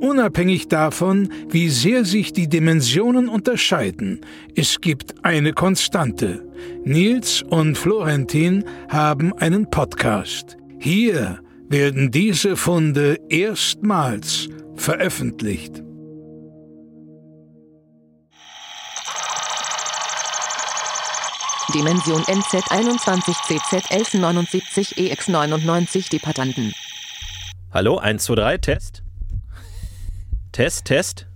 Unabhängig davon, wie sehr sich die Dimensionen unterscheiden, es gibt eine Konstante. Nils und Florentin haben einen Podcast. Hier werden diese Funde erstmals veröffentlicht. Dimension NZ21CZ1179EX99 Departanten. Hallo, 1, 2, 3, Test. Test, Test.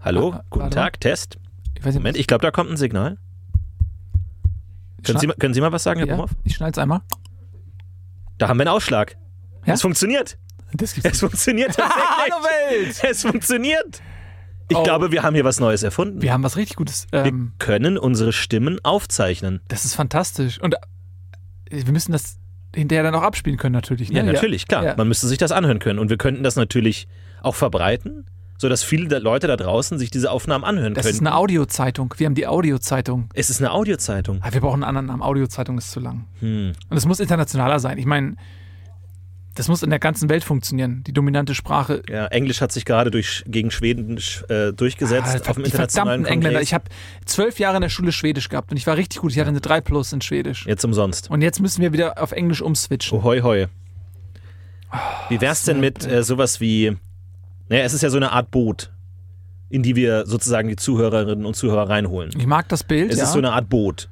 Hallo, Ah, guten warte Tag, Test. Ich nicht, Moment, ich glaube, da kommt ein Signal. Können Sie, mal- können Sie mal was sagen, Herr ja, Bumhoff? ich schneide es einmal. Da haben wir einen Ausschlag. Ja? Es funktioniert. Es funktioniert tatsächlich. Hallo Welt! Es funktioniert. Ich Oh. glaube, wir haben hier was Neues erfunden. Wir haben was richtig Gutes. Wir Ähm, können unsere Stimmen aufzeichnen. das ist fantastisch. Und äh, wir müssen das hinterher dann auch abspielen können, natürlich. Ne? Ja, natürlich, klar. Ja. Man müsste sich das anhören können. Und wir könnten das natürlich auch verbreiten, sodass viele Leute da draußen sich diese Aufnahmen anhören Das können. ist eine Audiozeitung. Wir haben die Audiozeitung. es ist eine Audiozeitung. Ah, wir brauchen einen anderen Namen. Audiozeitung ist zu lang. Hm. Und es muss internationaler sein. Ich meine, das muss in der ganzen Welt funktionieren. Die dominante Sprache. Ja, Englisch hat sich gerade durch, gegen Schweden äh, durchgesetzt Ah, auf dem internationalen Engländer. Ich habe zwölf Jahre in der Schule Schwedisch gehabt und ich war richtig gut. Ich hatte eine 3 Plus in Schwedisch. Jetzt umsonst. Und jetzt müssen wir wieder auf Englisch umswitchen. Oh, hoi, hoi. Wie wär's denn mit äh, sowas wie, naja, es ist ja so eine Art Boot, in die wir sozusagen die Zuhörerinnen und Zuhörer reinholen. Ich mag das Bild. Es ja. ist so eine Art Boot.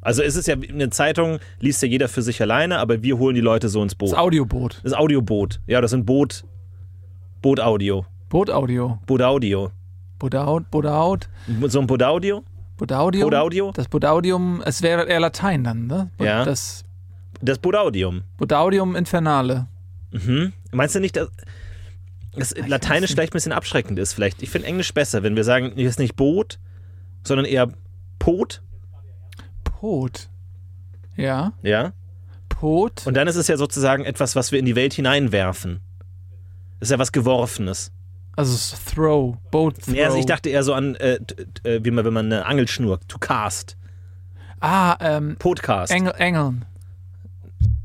Also es ist ja eine Zeitung, liest ja jeder für sich alleine, aber wir holen die Leute so ins Boot. das Audioboot. Das Audioboot. Ja, das sind Boot, Bootaudio. Bootaudio. Bootaudio. Bodaut, Bodaut, So ein Bootaudio? Bodaudium. Bootaudio? Das Bodaudium, es wäre eher Latein dann, ne? Bo- Ja. Das Das Bootaudium. Bodaudium Infernale. Mhm. Meinst du nicht, dass das Lateinisch vielleicht ein bisschen abschreckend ist? Vielleicht. Ich finde Englisch besser, wenn wir sagen, hier ist nicht Boot, sondern eher Pot. Pot. Ja. Ja. Pot. Und dann ist es ja sozusagen etwas, was wir in die Welt hineinwerfen. Das ist ja was Geworfenes. also Throw. Boat Throw. Nee, also ich dachte eher so an, äh, äh, wie man, wenn man eine Angel schnurrt. To cast. ah, ähm, Podcast. Engel, Engeln.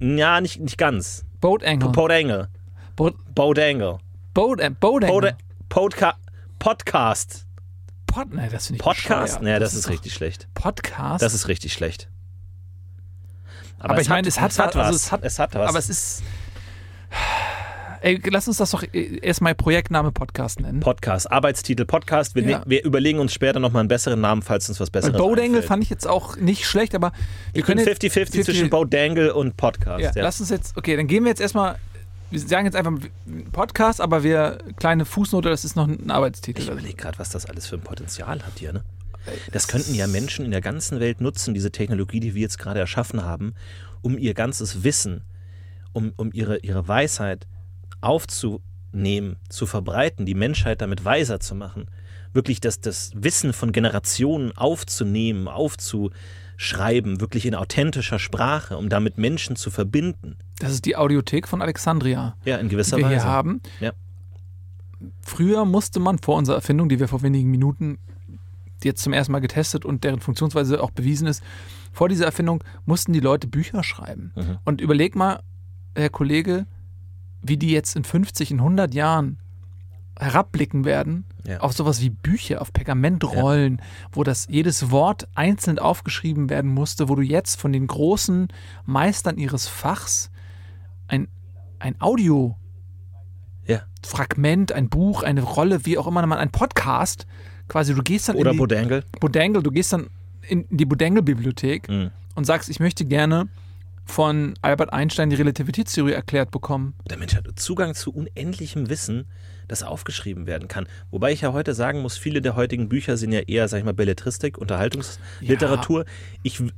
Ja, nicht, nicht ganz. Boat Engel. Boat Angle. Boat, Boat Angle. Boat, Boat Engel. Boat, Podca Podcast. Pod, nee, das ich Podcast? bescheuert. Naja, das, ist doch- richtig schlecht. Podcast? Das ist richtig schlecht. Aber ich meine, es hat es hat was- also es hat- es hat was. aber es ist... Ey, lass uns das doch erstmal Projektname Podcast nennen. Podcast, Arbeitstitel Podcast. Wir, Ja. ne- wir überlegen uns später nochmal einen besseren Namen, falls uns was Besseres einfällt. fand ich jetzt auch nicht schlecht, aber wir Ich können 50-50 jetzt- zwischen Boat Dangle und Podcast. Ja, Ja, lass uns jetzt, okay, dann gehen wir jetzt erstmal, wir sagen jetzt einfach Podcast, aber wir, kleine Fußnote, das ist noch ein Arbeitstitel. Ich überlege gerade, was das alles für ein Potenzial hat hier. Ne? Das könnten ja Menschen in der ganzen Welt nutzen, diese Technologie, die wir jetzt gerade erschaffen haben, um ihr ganzes Wissen, um, um ihre, ihre Weisheit aufzunehmen, zu verbreiten, die Menschheit damit weiser zu machen, wirklich das, das Wissen von Generationen aufzunehmen, aufzuschreiben, wirklich in authentischer Sprache, um damit Menschen zu verbinden. Das ist die Audiothek von Alexandria, Ja, in die gewisser wir Weise. hier haben. Ja. Früher musste man vor unserer Erfindung, die wir vor wenigen Minuten jetzt zum ersten Mal getestet und deren Funktionsweise auch bewiesen ist, vor dieser Erfindung mussten die Leute Bücher schreiben. Mhm. Und überleg mal, Herr Kollege, wie die jetzt in 50, in 100 Jahren herabblicken werden Ja. auf sowas wie Bücher, auf Pergamentrollen, wo das jedes Wort einzeln aufgeschrieben werden musste, wo du jetzt von den großen Meistern ihres Fachs ein, ein Audio Ja. Fragment, ein Buch, eine Rolle, wie auch immer man, ein Podcast, quasi du gehst dann Oder in die Bodangle. Bodangle, du gehst dann in die Bodangle-Bibliothek Mhm. und sagst, ich möchte gerne von Albert Einstein die Relativitätstheorie erklärt bekommen. Der Mensch hat Zugang zu unendlichem Wissen, das aufgeschrieben werden kann. Wobei ich ja heute sagen muss, viele der heutigen Bücher sind ja eher, sag ich mal, Belletristik, Unterhaltungsliteratur. Ich w- gl-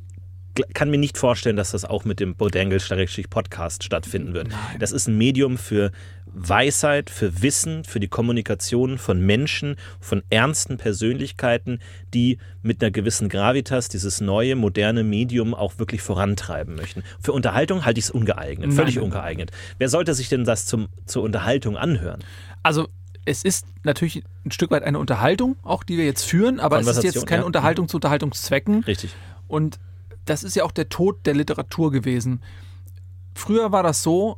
kann mir nicht vorstellen, dass das auch mit dem Bodangle-Podcast stattfinden wird. Nein. Das ist ein Medium für Weisheit, für Wissen, für die Kommunikation von Menschen, von ernsten Persönlichkeiten, die mit einer gewissen Gravitas dieses neue, moderne Medium auch wirklich vorantreiben möchten. Für Unterhaltung halte ich es ungeeignet, völlig Nein. ungeeignet. Wer sollte sich denn das zum, zur Unterhaltung anhören? Also es ist natürlich ein Stück weit eine Unterhaltung, auch die wir jetzt führen, aber es ist jetzt keine ja. Unterhaltung zu Unterhaltungszwecken. Richtig. Und das ist ja auch der Tod der Literatur gewesen. Früher war das so,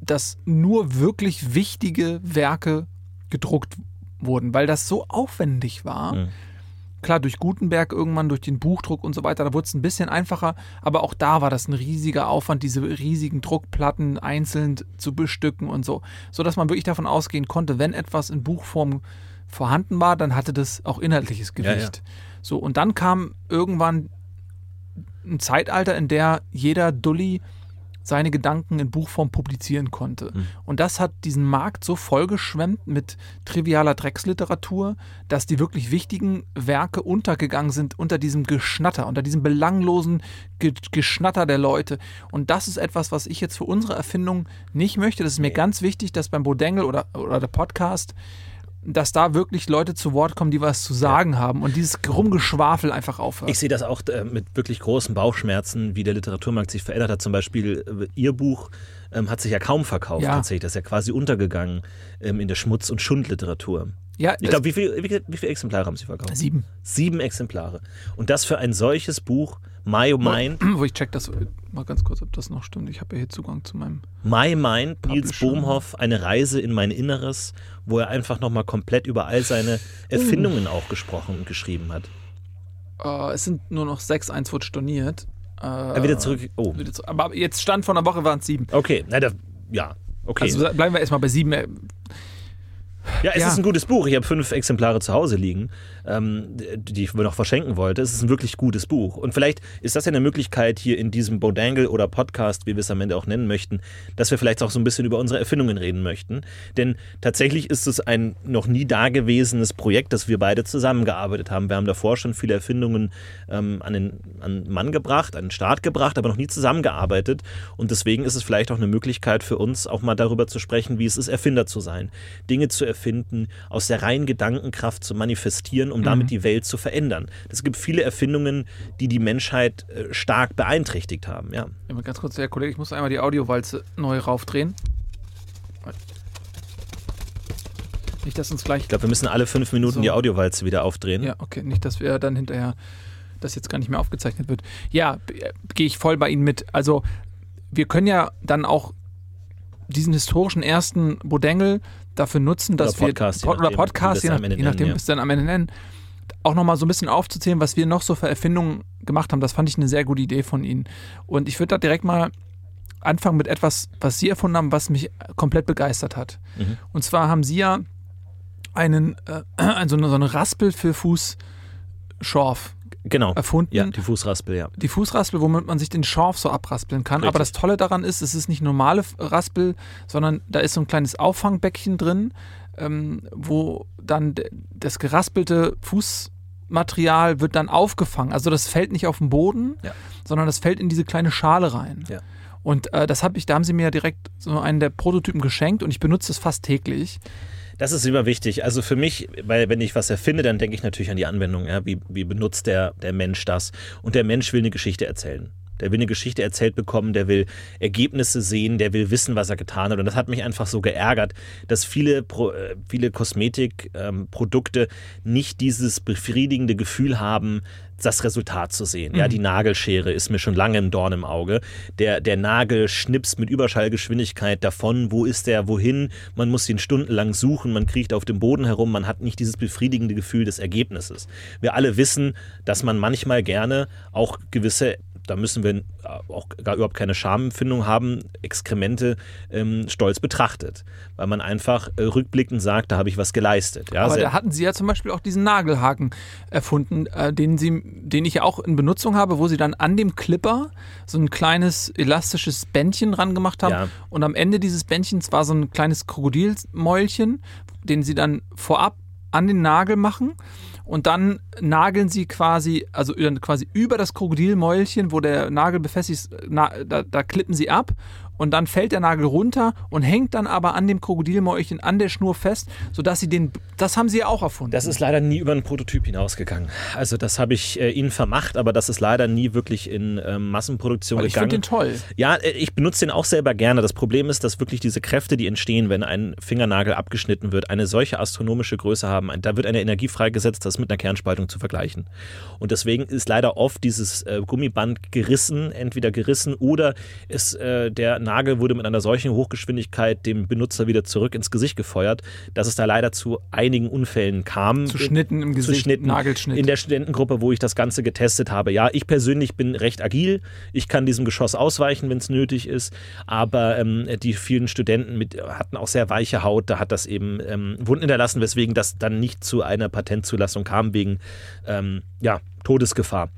dass nur wirklich wichtige Werke gedruckt wurden, weil das so aufwendig war. Mhm. Klar, durch Gutenberg irgendwann, durch den Buchdruck und so weiter, da wurde es ein bisschen einfacher, aber auch da war das ein riesiger Aufwand, diese riesigen Druckplatten einzeln zu bestücken und so, sodass man wirklich davon ausgehen konnte, wenn etwas in Buchform vorhanden war, dann hatte das auch inhaltliches Ja, ja. Gewicht. So, und dann kam irgendwann ein Zeitalter, in der jeder Dulli seine Gedanken in Buchform publizieren konnte. Mhm. Und das hat diesen Markt so vollgeschwemmt mit trivialer Drecksliteratur, dass die wirklich wichtigen Werke untergegangen sind unter diesem Geschnatter, unter diesem belanglosen Ge Geschnatter der Leute. Und das ist etwas, was ich jetzt für unsere Erfindung nicht möchte. Das ist mir ganz wichtig, dass beim Bodengel oder, oder der Podcast dass da wirklich Leute zu Wort kommen, die was zu sagen haben und dieses Rumgeschwafel einfach aufhört. Ich sehe das auch äh, mit wirklich großen Bauchschmerzen, wie der Literaturmarkt sich verändert hat. Zum Beispiel äh, Ihr Buch ähm, hat sich ja kaum verkauft Ja. tatsächlich. Das ist ja quasi untergegangen ähm, in der Schmutz- und Schundliteratur. ja, Ich glaube, wie, viel, wie, viel- wie viele Exemplare haben Sie verkauft? sieben. Sieben Exemplare. Und das für ein solches Buch, My Mind, Wo ich check das mal ganz kurz, ob das noch stimmt. Ich habe ja hier Zugang zu meinem. My Mind, Nils. Bohmhoff, eine Reise in mein Inneres, wo er einfach nochmal komplett über all seine Erfindungen auch gesprochen und geschrieben hat. Äh, es sind nur noch sechs, eins wird storniert. Äh, Er wieder zurück. Oh, wieder zu- Aber jetzt Stand von einer Woche waren es sieben. okay. Na, da, ja, okay. Also bleiben wir erstmal bei sieben. Ja, es Ja. ist ein gutes Buch. Ich habe fünf Exemplare zu Hause liegen, ähm, die ich noch verschenken wollte. Es ist ein wirklich gutes Buch. Und vielleicht ist das ja eine Möglichkeit hier in diesem Bodangle oder Podcast, wie wir es am Ende auch nennen möchten, dass wir vielleicht auch so ein bisschen über unsere Erfindungen reden möchten. Denn tatsächlich ist es ein noch nie dagewesenes Projekt, das wir beide zusammengearbeitet haben. Wir haben davor schon viele Erfindungen ähm, an, den, an den Mann gebracht, an den Start gebracht, aber noch nie zusammengearbeitet. Und deswegen ist es vielleicht auch eine Möglichkeit für uns, auch mal darüber zu sprechen, wie es ist, Erfinder zu sein. Dinge zu erfinden, aus der reinen Gedankenkraft zu manifestieren, um damit die Welt zu verändern. Es gibt viele Erfindungen, die die Menschheit äh, stark beeinträchtigt haben. Ja. ja, ganz kurz, Herr Kollege, ich muss einmal die Audiowalze neu raufdrehen. Nicht, dass uns gleich. Ich glaube, wir müssen alle fünf Minuten So. die Audiowalze wieder aufdrehen. Ja, okay, nicht, dass wir dann hinterher das jetzt gar nicht mehr aufgezeichnet wird. Ja, äh, gehe ich voll bei Ihnen mit. Also, wir können ja dann auch diesen historischen ersten Bodengel dafür nutzen, dass Oder Podcast, wir Pod- oder Podcast, je, nach, je nachdem, nennen, ja. dann am Ende nennen, auch nochmal so ein bisschen aufzuzählen, was wir noch so für Erfindungen gemacht haben. Das fand ich eine sehr gute Idee von Ihnen. Und ich würde da direkt mal anfangen mit etwas, was Sie erfunden haben, was mich komplett begeistert hat. Mhm. Und zwar haben Sie ja einen, äh, so, eine, so eine Raspel für Fußschorf Genau. erfunden. Ja, die Fußraspel, ja. Die Fußraspel, womit man sich den Schorf so abraspeln kann. Richtig. Aber das Tolle daran ist, es ist nicht normale Raspel, sondern da ist so ein kleines Auffangbäckchen drin, ähm, wo dann das geraspelte Fußmaterial wird dann aufgefangen. Also das fällt nicht auf den Boden, Ja. sondern das fällt in diese kleine Schale rein. Ja. Und äh, das habe ich, da haben sie mir direkt so einen der Prototypen geschenkt und ich benutze es fast täglich. Das ist immer wichtig. Also für mich, weil wenn ich was erfinde, dann denke ich natürlich an die Anwendung. Ja? Wie, wie benutzt der, der Mensch das? Und der Mensch will eine Geschichte erzählen. Der will eine Geschichte erzählt bekommen, der will Ergebnisse sehen, der will wissen, was er getan hat. Und das hat mich einfach so geärgert, dass viele, äh, viele Kosmetikprodukte nicht dieses befriedigende Gefühl haben, das Resultat zu sehen. Ja, die Nagelschere ist mir schon lange ein Dorn im Auge. Der, der Nagel schnipst mit Überschallgeschwindigkeit davon. Wo ist der? Wohin? Man muss ihn stundenlang suchen. Man kriecht auf dem Boden herum. Man hat nicht dieses befriedigende Gefühl des Ergebnisses. Wir alle wissen, dass man manchmal gerne auch gewisse da müssen wir auch gar überhaupt keine Schamempfindung haben, Exkremente ähm, stolz betrachtet. Weil man einfach äh, rückblickend sagt, da habe ich was geleistet. Ja, Aber da hatten sie ja zum Beispiel auch diesen Nagelhaken erfunden, äh, den, sie, den ich ja auch in Benutzung habe, wo sie dann an dem Clipper so ein kleines elastisches Bändchen dran gemacht haben. Ja. Und am Ende dieses Bändchens war so ein kleines Krokodilmäulchen, den sie dann vorab an den Nagel machen. Und dann nageln sie quasi, also quasi über das Krokodilmäulchen, wo der Nagel befestigt ist, na, da, da klippen sie ab und dann fällt der Nagel runter und hängt dann aber an dem Krokodilmäulchen an der Schnur fest, sodass sie den, das haben sie ja auch erfunden. Das ist leider nie über einen Prototyp hinausgegangen. Also das habe ich äh, ihnen vermacht, aber das ist leider nie wirklich in ähm, Massenproduktion ich gegangen. finde den toll. Ja, äh, ich benutze den auch selber gerne. Das Problem ist, dass wirklich diese Kräfte, die entstehen, wenn ein Fingernagel abgeschnitten wird, eine solche astronomische Größe haben. Da wird eine Energie freigesetzt, das ist mit einer Kernspaltung zu vergleichen. Und deswegen ist leider oft dieses äh, Gummiband gerissen, entweder gerissen oder ist äh, der Nagel wurde mit einer solchen Hochgeschwindigkeit dem Benutzer wieder zurück ins Gesicht gefeuert, dass es da leider zu einigen Unfällen kam. Zu Schnitten im Gesicht, zu Schnitten Nagelschnitt. in der Studentengruppe, wo ich das Ganze getestet habe. Ja, ich persönlich bin recht agil. Ich kann diesem Geschoss ausweichen, wenn es nötig ist. Aber ähm, die vielen Studenten mit, hatten auch sehr weiche Haut. Da hat das eben ähm, Wunden hinterlassen, weswegen das dann nicht zu einer Patentzulassung kam, wegen ähm, ja, Todesgefahr.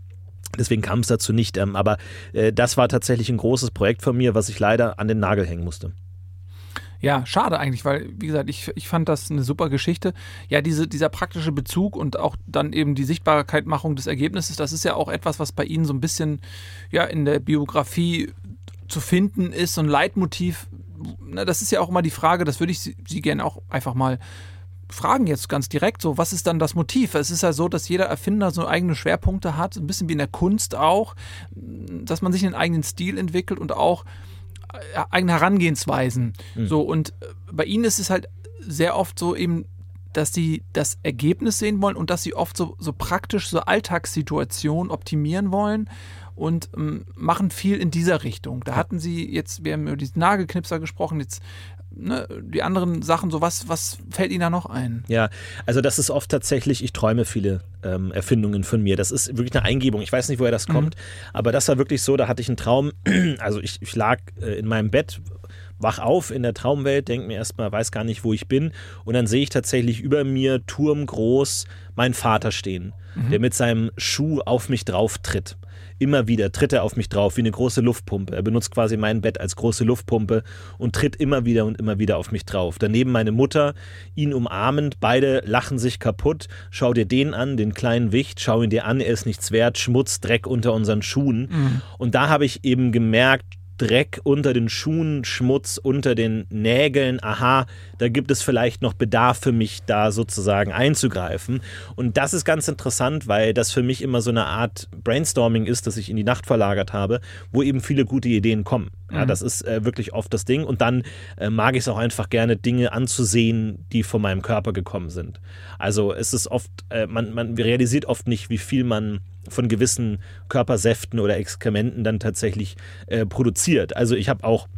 Deswegen kam es dazu nicht. Ähm, aber äh, das war tatsächlich ein großes Projekt von mir, was ich leider an den Nagel hängen musste. Ja, schade eigentlich, weil, wie gesagt, ich, ich fand das eine super Geschichte. Ja, diese, dieser praktische Bezug und auch dann eben die Sichtbarkeitmachung des Ergebnisses, das ist ja auch etwas, was bei Ihnen so ein bisschen ja, in der Biografie zu finden ist, so ein Leitmotiv. Na, das ist ja auch immer die Frage, das würde ich Sie, Sie gerne auch einfach mal fragen jetzt ganz direkt so, was ist dann das Motiv? Es ist ja so, dass jeder Erfinder so eigene Schwerpunkte hat, ein bisschen wie in der Kunst auch, dass man sich einen eigenen Stil entwickelt und auch äh, eigene Herangehensweisen. So und äh, bei ihnen ist es halt sehr oft so eben, dass sie das Ergebnis sehen wollen und dass sie oft so, so praktisch so Alltagssituationen optimieren wollen und ähm, machen viel in dieser Richtung. Da hatten sie jetzt, wir haben über diesen Nagelknipser gesprochen, jetzt ne, die anderen Sachen, so was, was fällt Ihnen da noch ein? Ja, also das ist oft tatsächlich, ich träume viele ähm, Erfindungen von mir. Das ist wirklich eine Eingebung. Ich weiß nicht, woher das kommt, aber das war wirklich so, da hatte ich einen Traum, also ich, ich lag äh, in meinem Bett, wach auf in der Traumwelt, denke mir erstmal, weiß gar nicht, wo ich bin. Und dann sehe ich tatsächlich über mir turmgroß meinen Vater stehen, der mit seinem Schuh auf mich drauf tritt. Immer wieder tritt er auf mich drauf wie eine große Luftpumpe. Er benutzt quasi mein Bett als große Luftpumpe und tritt immer wieder und immer wieder auf mich drauf. Daneben meine Mutter, ihn umarmend, beide lachen sich kaputt. Schau dir den an, den kleinen Wicht, schau ihn dir an, er ist nichts wert, Schmutz, Dreck unter unseren Schuhen. Und da habe ich eben gemerkt, Dreck unter den Schuhen, Schmutz unter den Nägeln, aha, da gibt es vielleicht noch Bedarf für mich, da sozusagen einzugreifen. Und das ist ganz interessant, weil das für mich immer so eine Art Brainstorming ist, das ich in die Nacht verlagert habe, wo eben viele gute Ideen kommen. Ja, das ist äh, wirklich oft das Ding. Und dann äh, mag ich es auch einfach gerne, Dinge anzusehen, die von meinem Körper gekommen sind. Also es ist oft, äh, man, man realisiert oft nicht, wie viel man von gewissen Körpersäften oder Exkrementen dann tatsächlich äh, produziert. Also ich habe auch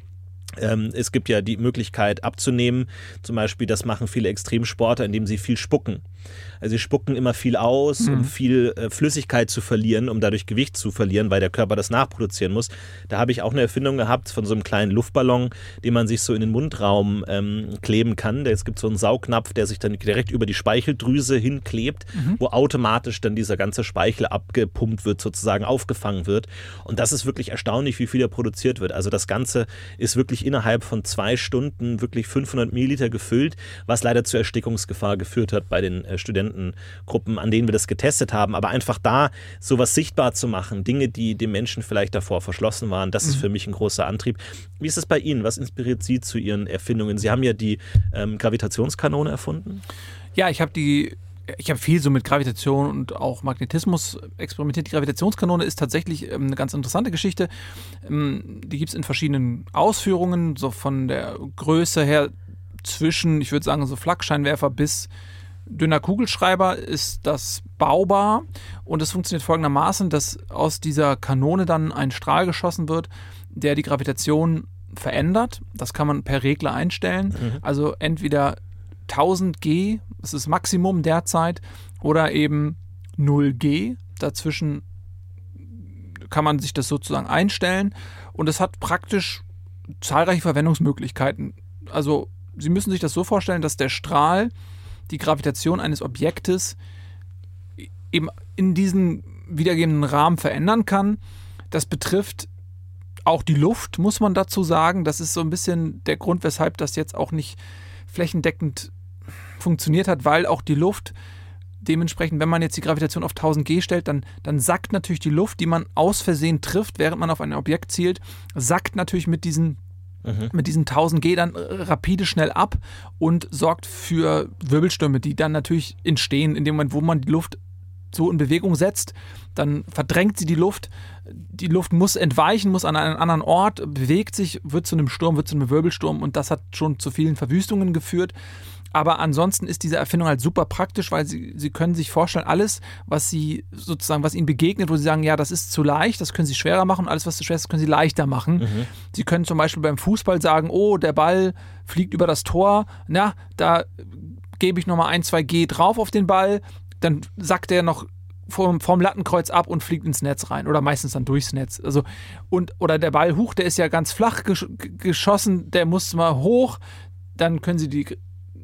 ähm, es gibt ja die Möglichkeit abzunehmen. Zum Beispiel, das machen viele Extremsportler, indem sie viel spucken. Also sie spucken immer viel aus, um viel äh, Flüssigkeit zu verlieren, um dadurch Gewicht zu verlieren, weil der Körper das nachproduzieren muss. Da habe ich auch eine Erfindung gehabt von so einem kleinen Luftballon, den man sich so in den Mundraum ähm, kleben kann. Es gibt so einen Saugnapf, der sich dann direkt über die Speicheldrüse hinklebt, wo automatisch dann dieser ganze Speichel abgepumpt wird, sozusagen aufgefangen wird. Und das ist wirklich erstaunlich, wie viel da produziert wird. Also das Ganze ist wirklich innerhalb von zwei Stunden wirklich 500 Milliliter gefüllt, was leider zur Erstickungsgefahr geführt hat bei den äh, Studentengruppen, an denen wir das getestet haben. Aber einfach da sowas sichtbar zu machen, Dinge, die dem Menschen vielleicht davor verschlossen waren, das ist für mich ein großer Antrieb. Wie ist es bei Ihnen? Was inspiriert Sie zu Ihren Erfindungen? Sie haben ja die ähm, Gravitationskanone erfunden. Ja, ich habe die. Ich habe viel so mit Gravitation und auch Magnetismus experimentiert. Die Gravitationskanone ist tatsächlich ähm, eine ganz interessante Geschichte. Ähm, die gibt es in verschiedenen Ausführungen, so von der Größe her zwischen, ich würde sagen, so Flakscheinwerfer bis dünner Kugelschreiber ist das baubar und es funktioniert folgendermaßen, dass aus dieser Kanone dann ein Strahl geschossen wird, der die Gravitation verändert. Das kann man per Regler einstellen. Also entweder 1000 G, das ist Maximum derzeit, oder eben 0 G. Dazwischen kann man sich das sozusagen einstellen und es hat praktisch zahlreiche Verwendungsmöglichkeiten. Also Sie müssen sich das so vorstellen, dass der Strahl die Gravitation eines Objektes eben in diesen wiedergegebenen Rahmen verändern kann. Das betrifft auch die Luft, muss man dazu sagen. Das ist so ein bisschen der Grund, weshalb das jetzt auch nicht flächendeckend funktioniert hat, weil auch die Luft dementsprechend, wenn man jetzt die Gravitation auf 1000 G stellt, dann, dann sackt natürlich die Luft, die man aus Versehen trifft, während man auf ein Objekt zielt, sackt natürlich mit diesen mit diesen 1000 G dann äh, rapide schnell ab und sorgt für Wirbelstürme, die dann natürlich entstehen, in dem Moment, wo man die Luft so in Bewegung setzt, dann verdrängt sie die Luft. Die Luft muss entweichen, muss an einen anderen Ort, bewegt sich, wird zu einem Sturm, wird zu einem Wirbelsturm und das hat schon zu vielen Verwüstungen geführt. Aber ansonsten ist diese Erfindung halt super praktisch, weil sie, sie können sich vorstellen, alles, was sie sozusagen, was ihnen begegnet, wo sie sagen, ja, das ist zu leicht, das können sie schwerer machen alles, was zu schwer ist, können sie leichter machen. Sie können zum Beispiel beim Fußball sagen, oh, der Ball fliegt über das Tor, na, da gebe ich nochmal ein, zwei G drauf auf den Ball, dann sackt der noch vom, vom Lattenkreuz ab und fliegt ins Netz rein oder meistens dann durchs Netz. Also und oder der Ball hoch, der ist ja ganz flach gesch geschossen, der muss mal hoch, dann können sie die,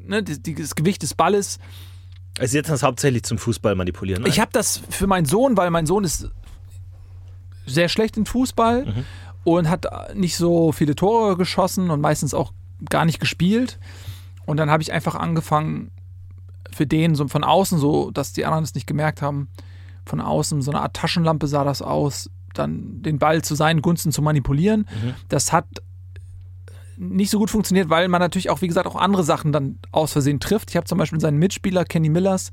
ne, das Gewicht des Balles. Also setzen das hauptsächlich zum Fußball manipulieren. Ne? Ich habe das für meinen Sohn, weil mein Sohn ist sehr schlecht in Fußball und hat nicht so viele Tore geschossen und meistens auch gar nicht gespielt. Und dann habe ich einfach angefangen, für den so von außen, so dass die anderen es nicht gemerkt haben, von außen so eine Art Taschenlampe sah das aus, dann den Ball zu seinen Gunsten zu manipulieren. Das hat nicht so gut funktioniert, weil man natürlich auch, wie gesagt, auch andere Sachen dann aus Versehen trifft. Ich habe zum Beispiel seinen Mitspieler Kenny Millers,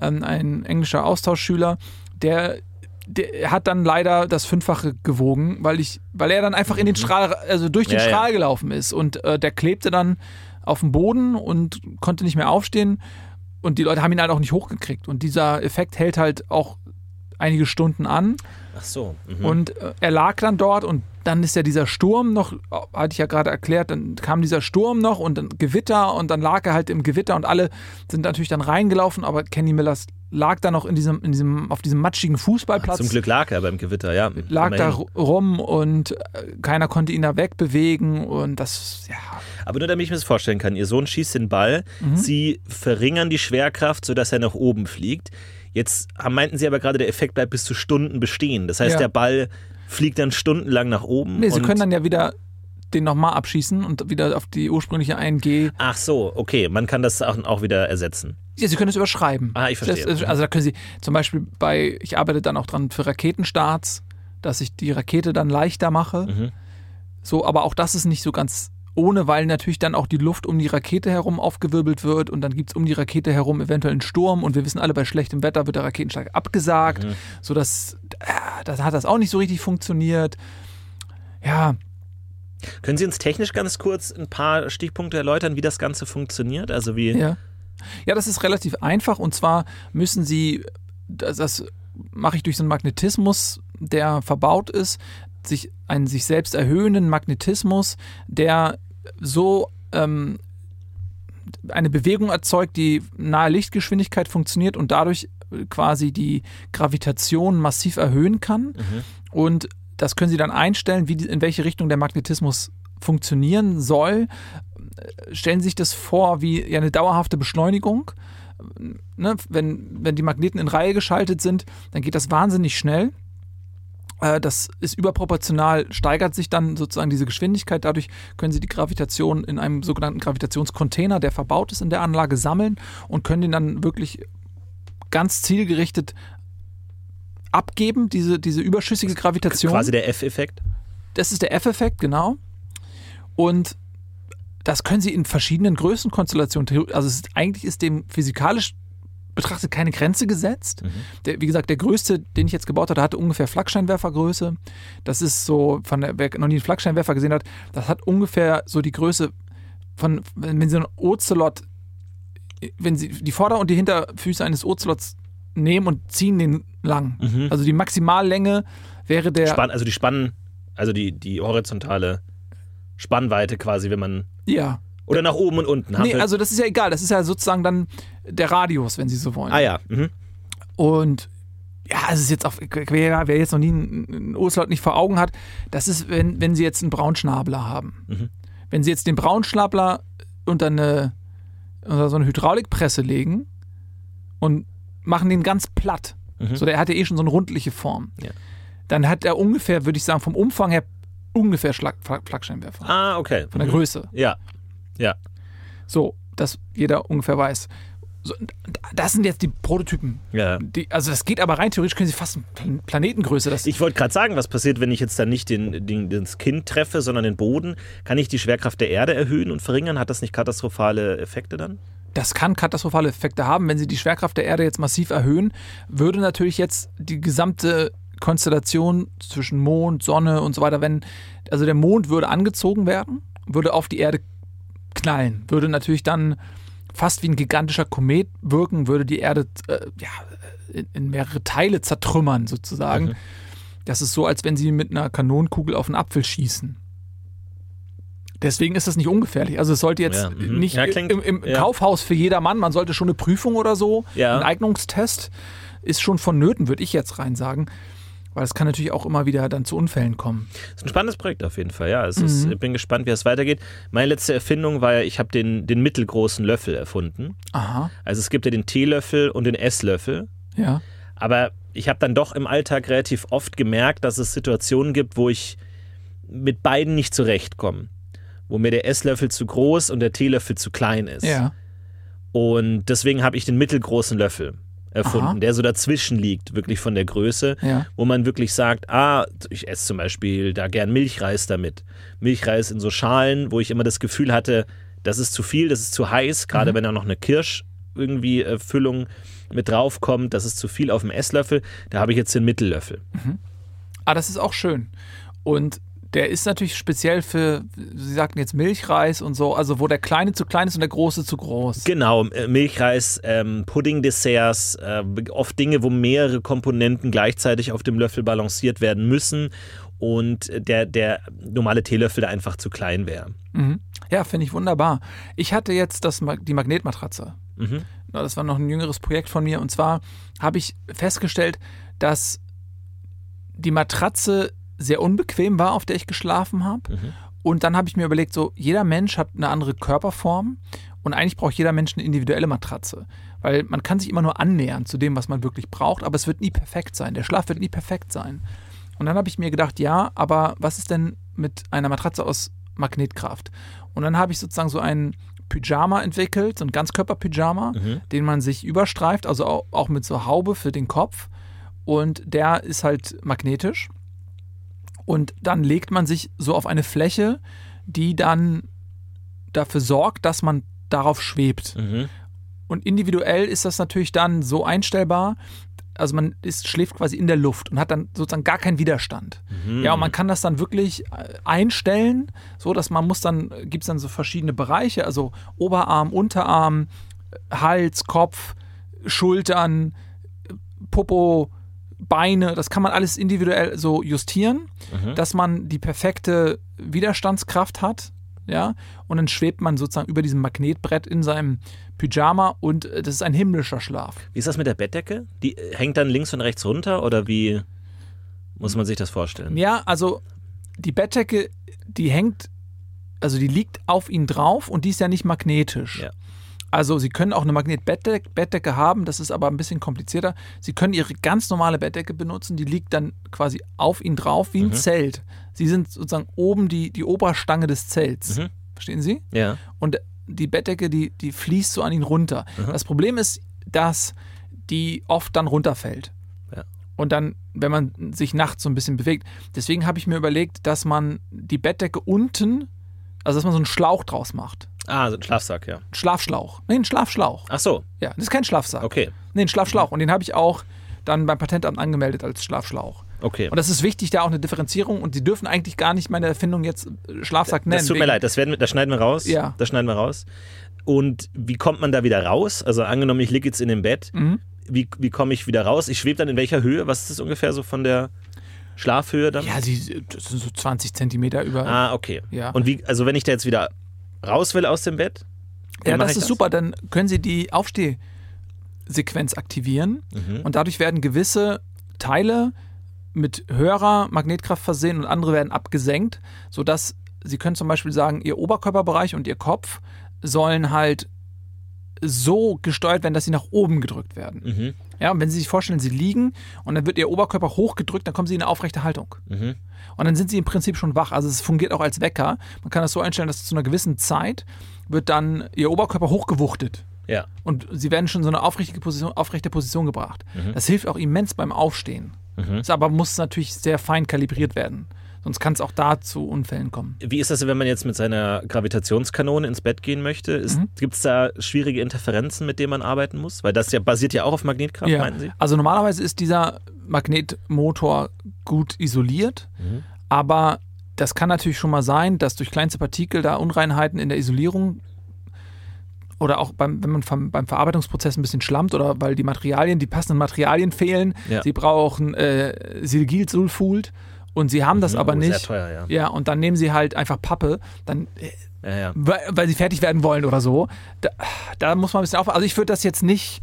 ähm, ein englischer Austauschschüler, der, der hat dann leider das Fünffache gewogen, weil ich, weil er dann einfach in den Strahl, also durch den Ja, ja. Strahl gelaufen ist und äh, der klebte dann auf dem Boden und konnte nicht mehr aufstehen und die Leute haben ihn halt auch nicht hochgekriegt und dieser Effekt hält halt auch einige Stunden an. Ach so. Mhm. Und äh, er lag dann dort und dann ist ja dieser Sturm noch, äh, hatte ich ja gerade erklärt, dann kam dieser Sturm noch und dann Gewitter und dann lag er halt im Gewitter und alle sind natürlich dann reingelaufen, aber Kenny Millers lag da noch in diesem, in diesem, auf diesem matschigen Fußballplatz. Zum Glück lag er beim Gewitter, ja. lag da immerhin. rum und äh, keiner konnte ihn da wegbewegen und das, ja, Aber nur damit ich mir das vorstellen kann, Ihr Sohn schießt den Ball, Mhm. Sie verringern die Schwerkraft, sodass er nach oben fliegt. Jetzt meinten Sie aber gerade, der Effekt bleibt bis zu Stunden bestehen. Das heißt, Ja. der Ball fliegt dann stundenlang nach oben. nee, sie können dann ja wieder den nochmal abschießen und wieder auf die ursprüngliche 1G. Ach so, okay, man kann das auch, wieder ersetzen. Ja, Sie können es überschreiben. Ah, ich verstehe. Das, also da können Sie zum Beispiel bei, ich arbeite dann auch dran für Raketenstarts, dass ich die Rakete dann leichter mache. Mhm. So, aber auch das ist nicht so ganz ohne, weil natürlich dann auch die Luft um die Rakete herum aufgewirbelt wird und dann gibt es um die Rakete herum eventuell einen Sturm und wir wissen alle, bei schlechtem Wetter wird der Raketenstart abgesagt, Mhm. sodass äh, das hat das auch nicht so richtig funktioniert. Ja, Können Sie uns technisch ganz kurz ein paar Stichpunkte erläutern, wie das Ganze funktioniert? Also wie. Ja. Ja, das ist relativ einfach und zwar müssen Sie, das, das mache ich durch so einen Magnetismus, der verbaut ist, sich einen sich selbst erhöhenden Magnetismus, der so ähm, eine Bewegung erzeugt, die nahe Lichtgeschwindigkeit funktioniert und dadurch quasi die Gravitation massiv erhöhen kann. Und das können Sie dann einstellen, wie in welche Richtung der Magnetismus funktionieren soll. Stellen Sie sich das vor wie eine dauerhafte Beschleunigung. Ne? Wenn, wenn die Magneten in Reihe geschaltet sind, dann geht das wahnsinnig schnell. Äh, Das ist überproportional, steigert sich dann sozusagen diese Geschwindigkeit. Dadurch können Sie die Gravitation in einem sogenannten Gravitationscontainer, der verbaut ist in der Anlage, sammeln und können den dann wirklich ganz zielgerichtet abgeben, diese, diese überschüssige Gravitation. Quasi der F-Effekt. Das ist der F-Effekt, genau. Und das können Sie in verschiedenen Größenkonstellationen. Also es ist, eigentlich ist dem physikalisch betrachtet keine Grenze gesetzt. Der, wie gesagt, der größte, den ich jetzt gebaut hatte, hatte ungefähr Flaggscheinwerfergröße. Das ist so, von der, wer noch nie einen Flaggscheinwerfer gesehen hat, das hat ungefähr so die Größe von, wenn, Sie einen Ocelot, wenn Sie die Vorder- und die Hinterfüße eines Ocelots nehmen und ziehen den lang. Also die Maximallänge wäre der. Spann, also die Spannen, also die, die horizontale Spannweite quasi, wenn man. Ja. Oder nach oben und unten. Nee, Hampel- also das ist ja egal. Das ist ja sozusagen dann der Radius, wenn Sie so wollen. ah ja. Mhm. Und ja, es ist jetzt auch, wer, wer jetzt noch nie einen, einen Ocelot nicht vor Augen hat, das ist, wenn, wenn Sie jetzt einen Braunschnabler haben. Mhm. Wenn Sie jetzt den Braunschnabler unter, eine, unter so eine Hydraulikpresse legen und machen den ganz platt, Mhm. so der hat ja eh schon so eine rundliche Form, Ja. dann hat er ungefähr, würde ich sagen, vom Umfang her ungefähr Schlag, Flag- Flaggscheinwerfer. Ah, okay. Von der Mhm. Größe. Ja. Ja. So, dass jeder ungefähr weiß. So, das sind jetzt die Prototypen. Ja. Die, also das geht aber rein theoretisch können sie fast Plan Planetengröße. Das, Ich wollte gerade sagen, was passiert, wenn ich jetzt dann nicht den, den, das Kind treffe, sondern den Boden? Kann ich die Schwerkraft der Erde erhöhen und verringern? Hat das nicht katastrophale Effekte dann? das kann katastrophale Effekte haben. Wenn sie die Schwerkraft der Erde jetzt massiv erhöhen, würde natürlich jetzt die gesamte Konstellation zwischen Mond, Sonne und so weiter, wenn, also der Mond würde angezogen werden, würde auf die Erde knallen, würde natürlich dann fast wie ein gigantischer Komet wirken, würde die Erde äh, ja, in, in mehrere Teile zertrümmern sozusagen. Mhm. Das ist so, als wenn sie mit einer Kanonenkugel auf einen Apfel schießen. Deswegen ist das nicht ungefährlich. Also es sollte jetzt Ja, mhm. nicht Ja, klingt- im, im ja. Kaufhaus für jedermann, man sollte schon eine Prüfung oder so, ein Eignungstest ist schon vonnöten, würde ich jetzt rein sagen. Weil es kann natürlich auch immer wieder dann zu Unfällen kommen. Das ist ein spannendes Projekt auf jeden Fall, ja. Es ist, ich bin gespannt, wie es weitergeht. Meine letzte Erfindung war ja, ich habe den, den mittelgroßen Löffel erfunden. Aha, Also es gibt ja den Teelöffel und den Esslöffel. ja. Aber ich habe dann doch im Alltag relativ oft gemerkt, dass es Situationen gibt, wo ich mit beiden nicht zurechtkomme. Wo mir der Esslöffel zu groß und der Teelöffel zu klein ist. Ja. Und deswegen habe ich den mittelgroßen Löffel erfunden, Aha. der so dazwischen liegt, wirklich von der Größe, Ja. wo man wirklich sagt, ah, ich esse zum Beispiel da gern Milchreis damit. Milchreis in so Schalen, wo ich immer das Gefühl hatte, das ist zu viel, das ist zu heiß, gerade wenn da noch eine Kirsch irgendwie äh, Füllung mit drauf kommt, das ist zu viel auf dem Esslöffel. Da habe ich jetzt den Mittellöffel. Ah, das ist auch schön. Und der ist natürlich speziell für, Sie sagten jetzt Milchreis und so, also wo der Kleine zu klein ist und der Große zu groß. Genau, äh, Milchreis, ähm, Pudding-Desserts, äh, oft Dinge, wo mehrere Komponenten gleichzeitig auf dem Löffel balanciert werden müssen und der, der normale Teelöffel da einfach zu klein wäre. Mhm. Ja, finde ich wunderbar. Ich hatte jetzt das, die Magnetmatratze. Mhm. Das war noch ein jüngeres Projekt von mir. Und zwar habe ich festgestellt, dass die Matratze sehr unbequem war, auf der ich geschlafen habe. Mhm. Und dann habe ich mir überlegt, so jeder Mensch hat eine andere Körperform und eigentlich braucht jeder Mensch eine individuelle Matratze. Weil man kann sich immer nur annähern zu dem, was man wirklich braucht, aber es wird nie perfekt sein. Der Schlaf wird nie perfekt sein. Und dann habe ich mir gedacht, ja, aber was ist denn mit einer Matratze aus Magnetkraft? Und dann habe ich sozusagen so einen Pyjama entwickelt, so ein Ganzkörper-Pyjama, Mhm. den man sich überstreift, also auch, auch mit so Haube für den Kopf. Und der ist halt magnetisch. Und dann legt man sich so auf eine Fläche, die dann dafür sorgt, dass man darauf schwebt. Mhm. Und individuell ist das natürlich dann so einstellbar, also man ist, schläft quasi in der Luft und hat dann sozusagen gar keinen Widerstand. Mhm. Ja, und man kann das dann wirklich äh, einstellen, so dass man muss dann, gibt es dann so verschiedene Bereiche, also Oberarm, Unterarm, Hals, Kopf, Schultern, Popo, Beine, das kann man alles individuell so justieren, Mhm. dass man die perfekte Widerstandskraft hat, ja, und dann schwebt man sozusagen über diesem Magnetbrett in seinem Pyjama und äh, das ist ein himmlischer Schlaf. Wie ist das mit der Bettdecke? Die äh, hängt dann links und rechts runter oder wie muss man sich das vorstellen? Ja, also die Bettdecke, die hängt, also die liegt auf ihn drauf und die ist ja nicht magnetisch. Ja. Also Sie können auch eine Magnetbettdecke Bettdecke haben, das ist aber ein bisschen komplizierter. Sie können Ihre ganz normale Bettdecke benutzen, die liegt dann quasi auf ihn drauf wie ein Mhm. Zelt. Sie sind sozusagen oben die, die Oberstange des Zelts. Mhm. Verstehen Sie? Ja. und die Bettdecke, die, die fließt so an ihn runter. Mhm. Das Problem ist, dass die oft dann runterfällt. Ja. Und dann, wenn man sich nachts so ein bisschen bewegt. Deswegen habe ich mir überlegt, dass man die Bettdecke unten, also dass man so einen Schlauch draus macht. Ah, so ein Schlafsack, ja. Schlafschlauch. Nee, einen Schlafschlauch. Ach so, Ja, das ist kein Schlafsack. okay. Nee, ein Schlafschlauch. Und den habe ich auch dann beim Patentamt angemeldet als Schlafschlauch. Okay. Und das ist wichtig, da auch eine Differenzierung. Und sie dürfen eigentlich gar nicht meine Erfindung jetzt äh, Schlafsack nennen. Das tut mir leid, das, werden, das schneiden wir raus. Ja. Das schneiden wir raus. Und wie kommt man da wieder raus? Also angenommen, ich liege jetzt in dem Bett. Mhm. Wie, wie komme ich wieder raus? Ich schwebe dann in welcher Höhe? Was ist das ungefähr so von der Schlafhöhe dann? Ja, sie, das sind so 20 Zentimeter über. Ah, okay. Ja. Und wie, also wenn ich da jetzt wieder raus will aus dem Bett? ja, das ist super. Dann können Sie die Aufstehsequenz aktivieren Mhm. und dadurch werden gewisse Teile mit höherer Magnetkraft versehen und andere werden abgesenkt, sodass Sie können zum Beispiel sagen, Ihr Oberkörperbereich und Ihr Kopf sollen halt so gesteuert werden, dass sie nach oben gedrückt werden. Mhm. Ja, und wenn Sie sich vorstellen, Sie liegen und dann wird Ihr Oberkörper hochgedrückt, dann kommen Sie in eine aufrechte Haltung. Mhm. Und dann sind sie im Prinzip schon wach. Also es fungiert auch als Wecker. Man kann das so einstellen, dass zu einer gewissen Zeit wird dann ihr Oberkörper hochgewuchtet. Ja. Und sie werden schon in so eine aufrechte Position, aufrechte Position gebracht. Mhm. Das hilft auch immens beim Aufstehen. Das aber muss natürlich sehr fein kalibriert werden. Sonst kann es auch da zu Unfällen kommen. Wie ist das, wenn man jetzt mit seiner Gravitationskanone ins Bett gehen möchte? Mhm. Gibt es da schwierige Interferenzen, mit denen man arbeiten muss? Weil das ja basiert ja auch auf Magnetkraft, Ja. meinten Sie? Also normalerweise ist dieser Magnetmotor gut isoliert, Mhm. aber das kann natürlich schon mal sein, dass durch kleinste Partikel da Unreinheiten in der Isolierung oder auch beim, wenn man beim Verarbeitungsprozess ein bisschen schlammt oder weil die Materialien, die passenden Materialien fehlen. Ja. Sie brauchen äh, Silgilsulfult und sie haben das Mhm, aber oh, nicht. Sehr teuer, ja. Ja, und dann nehmen sie halt einfach Pappe, dann, ja, ja. weil, weil sie fertig werden wollen oder so. Da, da muss man ein bisschen aufpassen. Also ich würde das jetzt nicht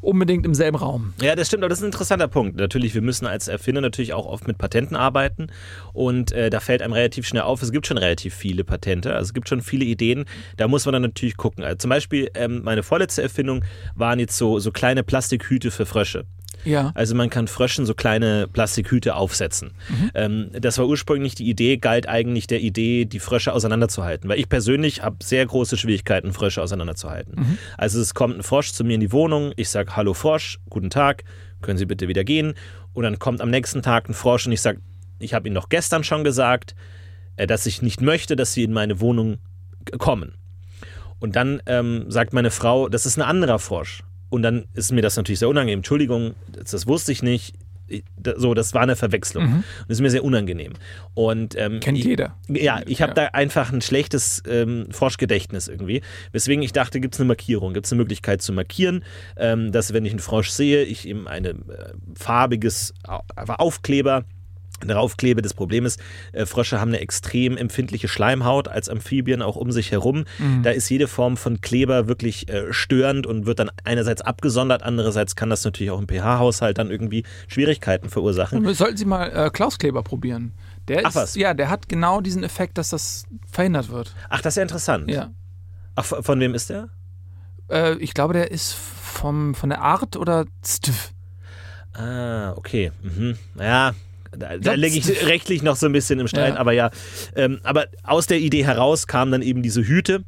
unbedingt im selben Raum. Ja, das stimmt, aber das ist ein interessanter Punkt. Natürlich, wir müssen als Erfinder natürlich auch oft mit Patenten arbeiten und äh, da fällt einem relativ schnell auf, es gibt schon relativ viele Patente, also es gibt schon viele Ideen, da muss man dann natürlich gucken. Also zum Beispiel, ähm, meine vorletzte Erfindung waren jetzt so, so kleine Plastikhüte für Frösche. Ja. Also man kann Fröschen so kleine Plastikhüte aufsetzen. Ähm, das war ursprünglich die Idee, galt eigentlich der Idee, die Frösche auseinanderzuhalten. Weil ich persönlich habe sehr große Schwierigkeiten, Frösche auseinanderzuhalten. Also es kommt ein Frosch zu mir in die Wohnung, ich sage, hallo Frosch, guten Tag, können Sie bitte wieder gehen? Und dann kommt am nächsten Tag ein Frosch und ich sage, ich habe Ihnen doch gestern schon gesagt, äh, dass ich nicht möchte, dass Sie in meine Wohnung kommen. Und dann ähm, sagt meine Frau, das ist ein anderer Frosch. Und dann ist mir das natürlich sehr unangenehm. Entschuldigung, das, das wusste ich nicht. So, das war eine Verwechslung. Und das ist mir sehr unangenehm. Und, ähm, Kennt ich, jeder. Ja, ich habe Ja. da einfach ein schlechtes ähm, Froschgedächtnis irgendwie. Weswegen ich dachte, gibt es eine Markierung, gibt es eine Möglichkeit zu markieren, ähm, dass wenn ich einen Frosch sehe, ich ihm ein äh, farbiges Au- Aufkleber darauf klebe. Das Problem ist, äh, Frösche haben eine extrem empfindliche Schleimhaut als Amphibien auch um sich herum. Da ist jede Form von Kleber wirklich äh, störend und wird dann einerseits abgesondert, andererseits kann das natürlich auch im pH-Haushalt dann irgendwie Schwierigkeiten verursachen. Sollten Sie mal äh, Klauskleber probieren. Der Ach ist, was. Ja, der hat genau diesen Effekt, dass das verhindert wird. Ach, das ist ja interessant. Ja. Ach, von von wem ist der? Äh, ich glaube, der ist vom, von der Art oder Stv. Ah, okay. Mhm. Ja, da, da lege ich rechtlich noch so ein bisschen im Streit, Ja. aber ja. Ähm, aber aus der Idee heraus kamen dann eben diese Hüte,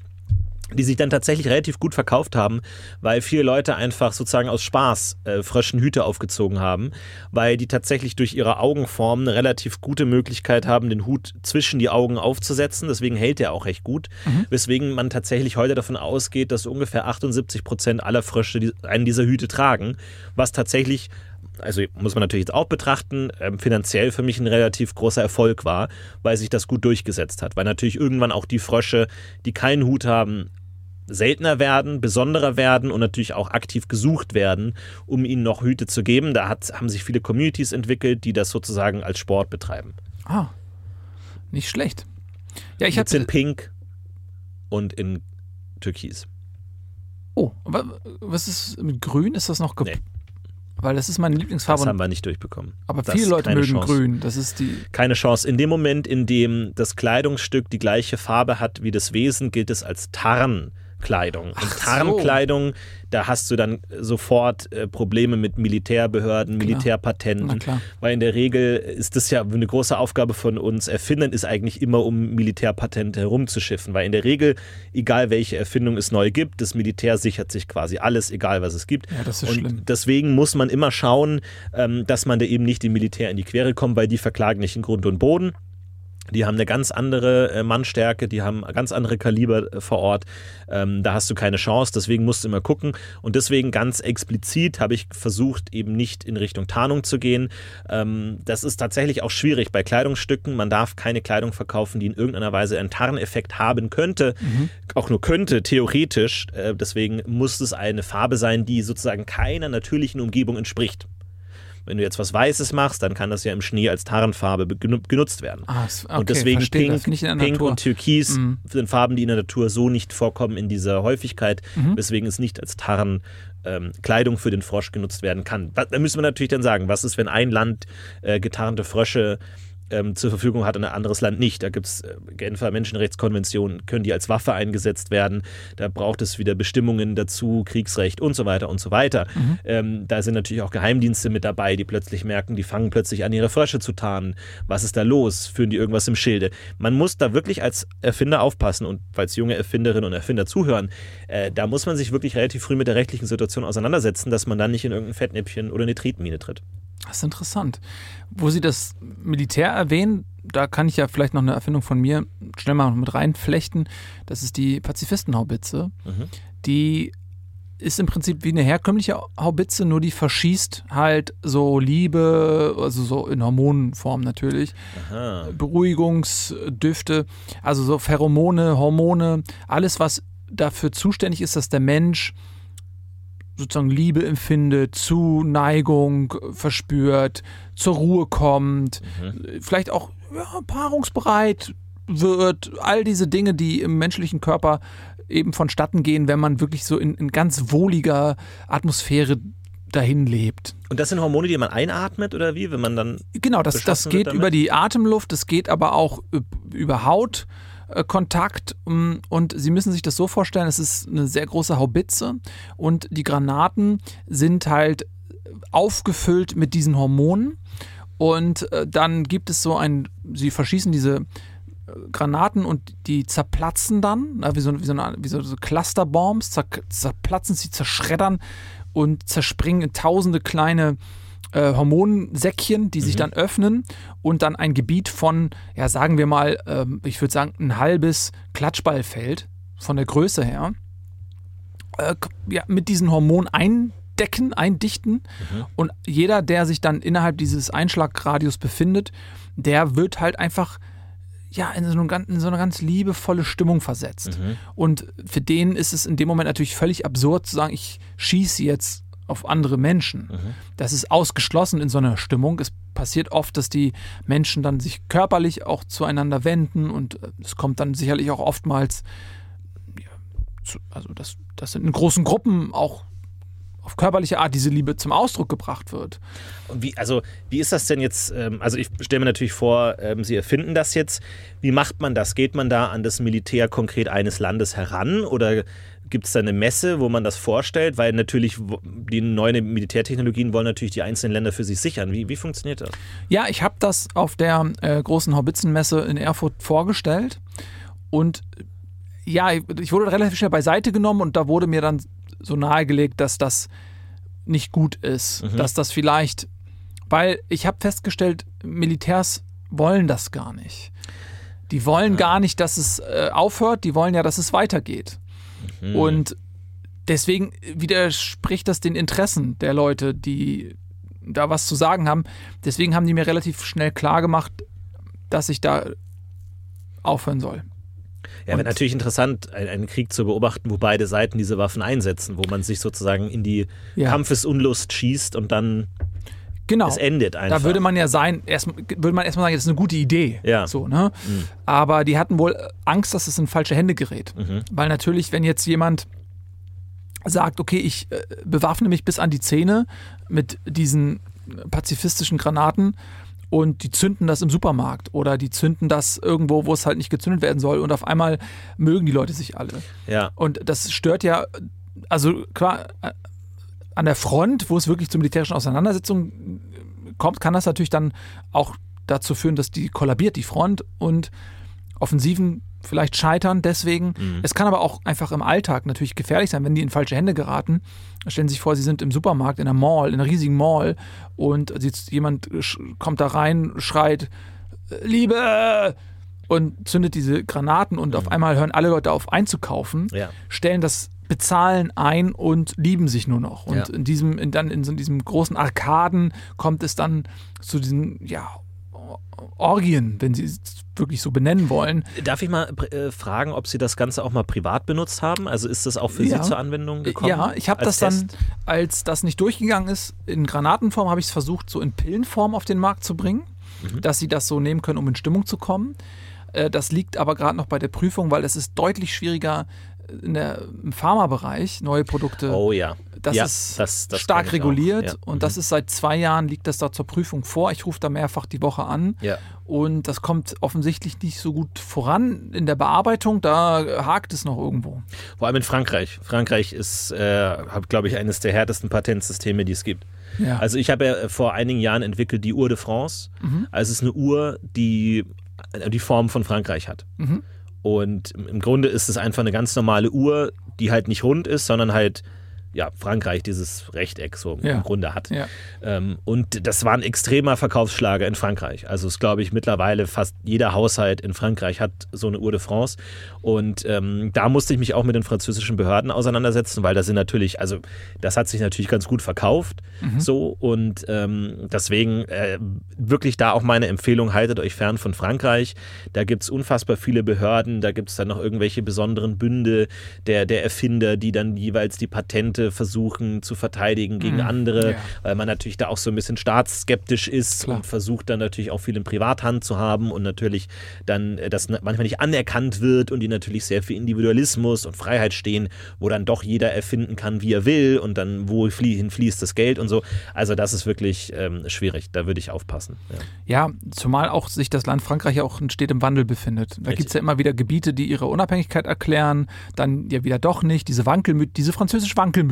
die sich dann tatsächlich relativ gut verkauft haben, weil viele Leute einfach sozusagen aus Spaß äh, frischen Hüte aufgezogen haben, weil die tatsächlich durch ihre Augenform eine relativ gute Möglichkeit haben, den Hut zwischen die Augen aufzusetzen. Deswegen hält er auch recht gut. Weswegen man tatsächlich heute davon ausgeht, dass ungefähr 78 Prozent aller Frösche einen dieser Hüte tragen, was tatsächlich also muss man natürlich jetzt auch betrachten, ähm, finanziell für mich ein relativ großer Erfolg war, weil sich das gut durchgesetzt hat. Weil natürlich irgendwann auch die Frösche, die keinen Hut haben, seltener werden, besonderer werden und natürlich auch aktiv gesucht werden, um ihnen noch Hüte zu geben. Da hat, haben sich viele Communities entwickelt, die das sozusagen als Sport betreiben. Ah, nicht schlecht. Ja, ich Gibt's in hatte. Pink und in Türkis. Oh, wa- was ist mit Grün? Ist das noch ge Nee. Weil das ist meine Lieblingsfarbe. Das haben wir nicht durchbekommen. aber Das viele Leute mögen Chance. Grün. Das ist die. keine Chance. In dem Moment, in dem das Kleidungsstück die gleiche Farbe hat wie das Wesen, gilt es als Tarnkleidung. Und Ach so. Tarnkleidung, da hast du dann sofort äh, Probleme mit Militärbehörden, Na Militärpatenten. klar. Weil in der Regel ist das ja eine große Aufgabe von uns Erfindern, ist eigentlich immer um Militärpatente herumzuschiffen. Weil in der Regel, egal welche Erfindung es neu gibt, das Militär sichert sich quasi alles, egal was es gibt. Ja, das ist Und schlimm. deswegen muss man immer schauen, ähm, dass man da eben nicht dem Militär in die Quere kommt, weil die verklagen nicht in Grund und Boden. Die haben eine ganz andere äh, Mannstärke, die haben ganz andere Kaliber äh, vor Ort. Ähm, da hast du keine Chance, deswegen musst du immer gucken. Und deswegen ganz explizit habe ich versucht, eben nicht in Richtung Tarnung zu gehen. Ähm, das ist tatsächlich auch schwierig bei Kleidungsstücken. Man darf keine Kleidung verkaufen, die in irgendeiner Weise einen Tarneffekt haben könnte. Auch nur könnte, theoretisch. Äh, deswegen muss es eine Farbe sein, die sozusagen keiner natürlichen Umgebung entspricht. Wenn du jetzt was Weißes machst, dann kann das ja im Schnee als Tarnfarbe be- genu- genutzt werden. Ah, okay, und deswegen verstehe Pink, Pink und Türkis Mhm. sind Farben, die in der Natur so nicht vorkommen in dieser Häufigkeit, Mhm. weswegen es nicht als Tarn ähm, Kleidung für den Frosch genutzt werden kann. Da da müssen wir natürlich dann sagen, was ist, wenn ein Land äh, getarnte Frösche ähm, zur Verfügung hat und ein anderes Land nicht. Da gibt es äh, Genfer Menschenrechtskonventionen, können die als Waffe eingesetzt werden. Da braucht es wieder Bestimmungen dazu, Kriegsrecht und so weiter und so weiter. Mhm. Ähm, da sind natürlich auch Geheimdienste mit dabei, die plötzlich merken, die fangen plötzlich an, ihre Frösche zu tarnen. Was ist da los? Führen die irgendwas im Schilde? Man muss da wirklich als Erfinder aufpassen und falls junge Erfinderinnen und Erfinder zuhören, äh, da muss man sich wirklich relativ früh mit der rechtlichen Situation auseinandersetzen, dass man dann nicht in irgendein Fettnäpfchen oder eine Tretmine tritt. Das ist interessant. Wo Sie das Militär erwähnen, da kann ich ja vielleicht noch eine Erfindung von mir schnell mal mit reinflechten. Das ist die Pazifistenhaubitze. Mhm. Die ist im Prinzip wie eine herkömmliche Haubitze, nur die verschießt halt so Liebe, also so in Hormonenform natürlich, Aha. Beruhigungsdüfte, also so Pheromone, Hormone, alles, was dafür zuständig ist, dass der Mensch sozusagen Liebe empfindet, Zuneigung verspürt, zur Ruhe kommt, vielleicht auch ja, paarungsbereit wird, all diese Dinge, die im menschlichen Körper eben vonstatten gehen, wenn man wirklich so in, in ganz wohliger Atmosphäre dahin lebt. Und das sind Hormone, die man einatmet oder wie, wenn man dann Genau, das, das geht über die Atemluft, das geht aber auch üb- über Hautkontakt. Mm, Und Sie müssen sich das so vorstellen, es ist eine sehr große Haubitze und die Granaten sind halt aufgefüllt mit diesen Hormonen. Und äh, dann gibt es so ein, Sie verschießen diese äh, Granaten und die zerplatzen dann, wie so, wie so, eine, wie so Clusterbombs, zer, zerplatzen, sie zerschreddern und zerspringen in tausende kleine äh, Hormonsäckchen, die sich dann öffnen und dann ein Gebiet von, ja, sagen wir mal, ähm, ich würde sagen, ein halbes Klatschballfeld von der Größe her, äh, ja, mit diesen Hormonen eindecken, eindichten. Und jeder, der sich dann innerhalb dieses Einschlagradius befindet, der wird halt einfach ja, in so, eine, ganz- in so eine ganz liebevolle Stimmung versetzt. Und für den ist es in dem Moment natürlich völlig absurd zu sagen, ich schieße jetzt auf andere Menschen. Das ist ausgeschlossen in so einer Stimmung. Es passiert oft, dass die Menschen dann sich körperlich auch zueinander wenden und äh, es kommt dann sicherlich auch oftmals, ja, zu, also dass, dass in großen Gruppen auch auf körperliche Art diese Liebe zum Ausdruck gebracht wird. Und Wie, also, wie ist das denn jetzt? Ähm, also, ich stelle mir natürlich vor, ähm, Sie erfinden das jetzt. Wie macht man das? Geht man da an das Militär konkret eines Landes heran oder gibt es da eine Messe, wo man das vorstellt? Weil natürlich die neuen Militärtechnologien wollen natürlich die einzelnen Länder für sich sichern. Wie, wie funktioniert das? Ja, ich habe das auf der äh, großen Haubitzenmesse in Erfurt vorgestellt und ja, ich wurde relativ schnell beiseite genommen und da wurde mir dann so nahegelegt, dass das nicht gut ist, dass das vielleicht, weil ich habe festgestellt, Militärs wollen das gar nicht. Die wollen gar nicht, dass es äh, aufhört, die wollen ja, dass es weitergeht. Und deswegen widerspricht das den Interessen der Leute, die da was zu sagen haben. Deswegen haben die mir relativ schnell klar gemacht, dass ich da aufhören soll. Ja, wäre natürlich interessant, ein- einen Krieg zu beobachten, wo beide Seiten diese Waffen einsetzen, wo man sich sozusagen in die Ja. Kampfesunlust schießt und dann Genau. es endet einfach. Da würde man ja sein, erst, würde man erstmal sagen, das ist eine gute Idee. Ja. So, ne? Aber die hatten wohl Angst, dass es in falsche Hände gerät. Weil natürlich, wenn jetzt jemand sagt, okay, ich äh, bewaffne mich bis an die Zähne mit diesen pazifistischen Granaten und die zünden das im Supermarkt oder die zünden das irgendwo, wo es halt nicht gezündet werden soll und auf einmal mögen die Leute sich alle. ja. Und das stört ja, also klar, an der Front, wo es wirklich zu militärischen Auseinandersetzungen kommt, kann das natürlich dann auch dazu führen, dass die kollabiert, die Front und Offensiven vielleicht scheitern deswegen. Es kann aber auch einfach im Alltag natürlich gefährlich sein, wenn die in falsche Hände geraten. Stellen Sie sich vor, Sie sind im Supermarkt, in einer Mall, in einer riesigen Mall und jemand kommt da rein, schreit Liebe und zündet diese Granaten und auf einmal hören alle Leute auf einzukaufen, Ja. stellen das Bezahlen ein und lieben sich nur noch. Und Ja. in diesem, in, dann in so diesem großen Arkaden kommt es dann zu diesen, ja, Orgien, wenn Sie es wirklich so benennen wollen. Darf ich mal äh, fragen, ob Sie das Ganze auch mal privat benutzt haben? Also ist das auch für Ja. Sie zur Anwendung gekommen? Ja, ich habe das dann, Test? als das nicht durchgegangen ist, in Granatenform habe ich es versucht, so in Pillenform auf den Markt zu bringen, Mhm. dass sie das so nehmen können, um in Stimmung zu kommen. Äh, Das liegt aber gerade noch bei der Prüfung, weil es ist deutlich schwieriger in der, im Pharmabereich neue Produkte Oh ja. das Ja, ist das- das stark reguliert ja. und das ist seit zwei Jahren liegt das da zur Prüfung vor. Ich rufe da mehrfach die Woche an Ja. und das kommt offensichtlich nicht so gut voran in der Bearbeitung. Da hakt es noch irgendwo. Vor allem in Frankreich. Frankreich ist, äh, glaube ich, eines der härtesten Patentsysteme, die es gibt. Also ich habe ja äh, vor einigen Jahren entwickelt die Uhr de France. Mhm. Also es ist eine Uhr, die die Form von Frankreich hat. Mhm. Und im Grunde ist es einfach eine ganz normale Uhr, die halt nicht rund ist, sondern halt ja, Frankreich dieses Rechteck so Ja. im Grunde hat. Ja. Ähm, und das war ein extremer Verkaufsschlager in Frankreich. Also es glaube ich mittlerweile fast jeder Haushalt in Frankreich hat so eine Uhr de France. Und ähm, da musste ich mich auch mit den französischen Behörden auseinandersetzen, weil das sind natürlich, also das hat sich natürlich ganz gut verkauft. So und ähm, deswegen äh, wirklich da auch meine Empfehlung, haltet euch fern von Frankreich. Da gibt es unfassbar viele Behörden, da gibt es dann noch irgendwelche besonderen Bünde der, der Erfinder, die dann jeweils die Patente versuchen zu verteidigen gegen Mhm. andere, Ja. weil man natürlich da auch so ein bisschen staatsskeptisch ist Klar. und versucht dann natürlich auch viel in Privathand zu haben und natürlich dann äh, das manchmal nicht anerkannt wird und die natürlich sehr für Individualismus und Freiheit stehen, wo dann doch jeder erfinden kann, wie er will und dann wohin fließt das Geld und so. Also das ist wirklich ähm, schwierig, da würde ich aufpassen. Ja. Ja, zumal auch sich das Land Frankreich ja auch in stetem Wandel befindet. Da gibt es ja immer wieder Gebiete, die ihre Unabhängigkeit erklären, dann ja wieder doch nicht. Diese Wankelmüt diese französische Wankelmütigkeit,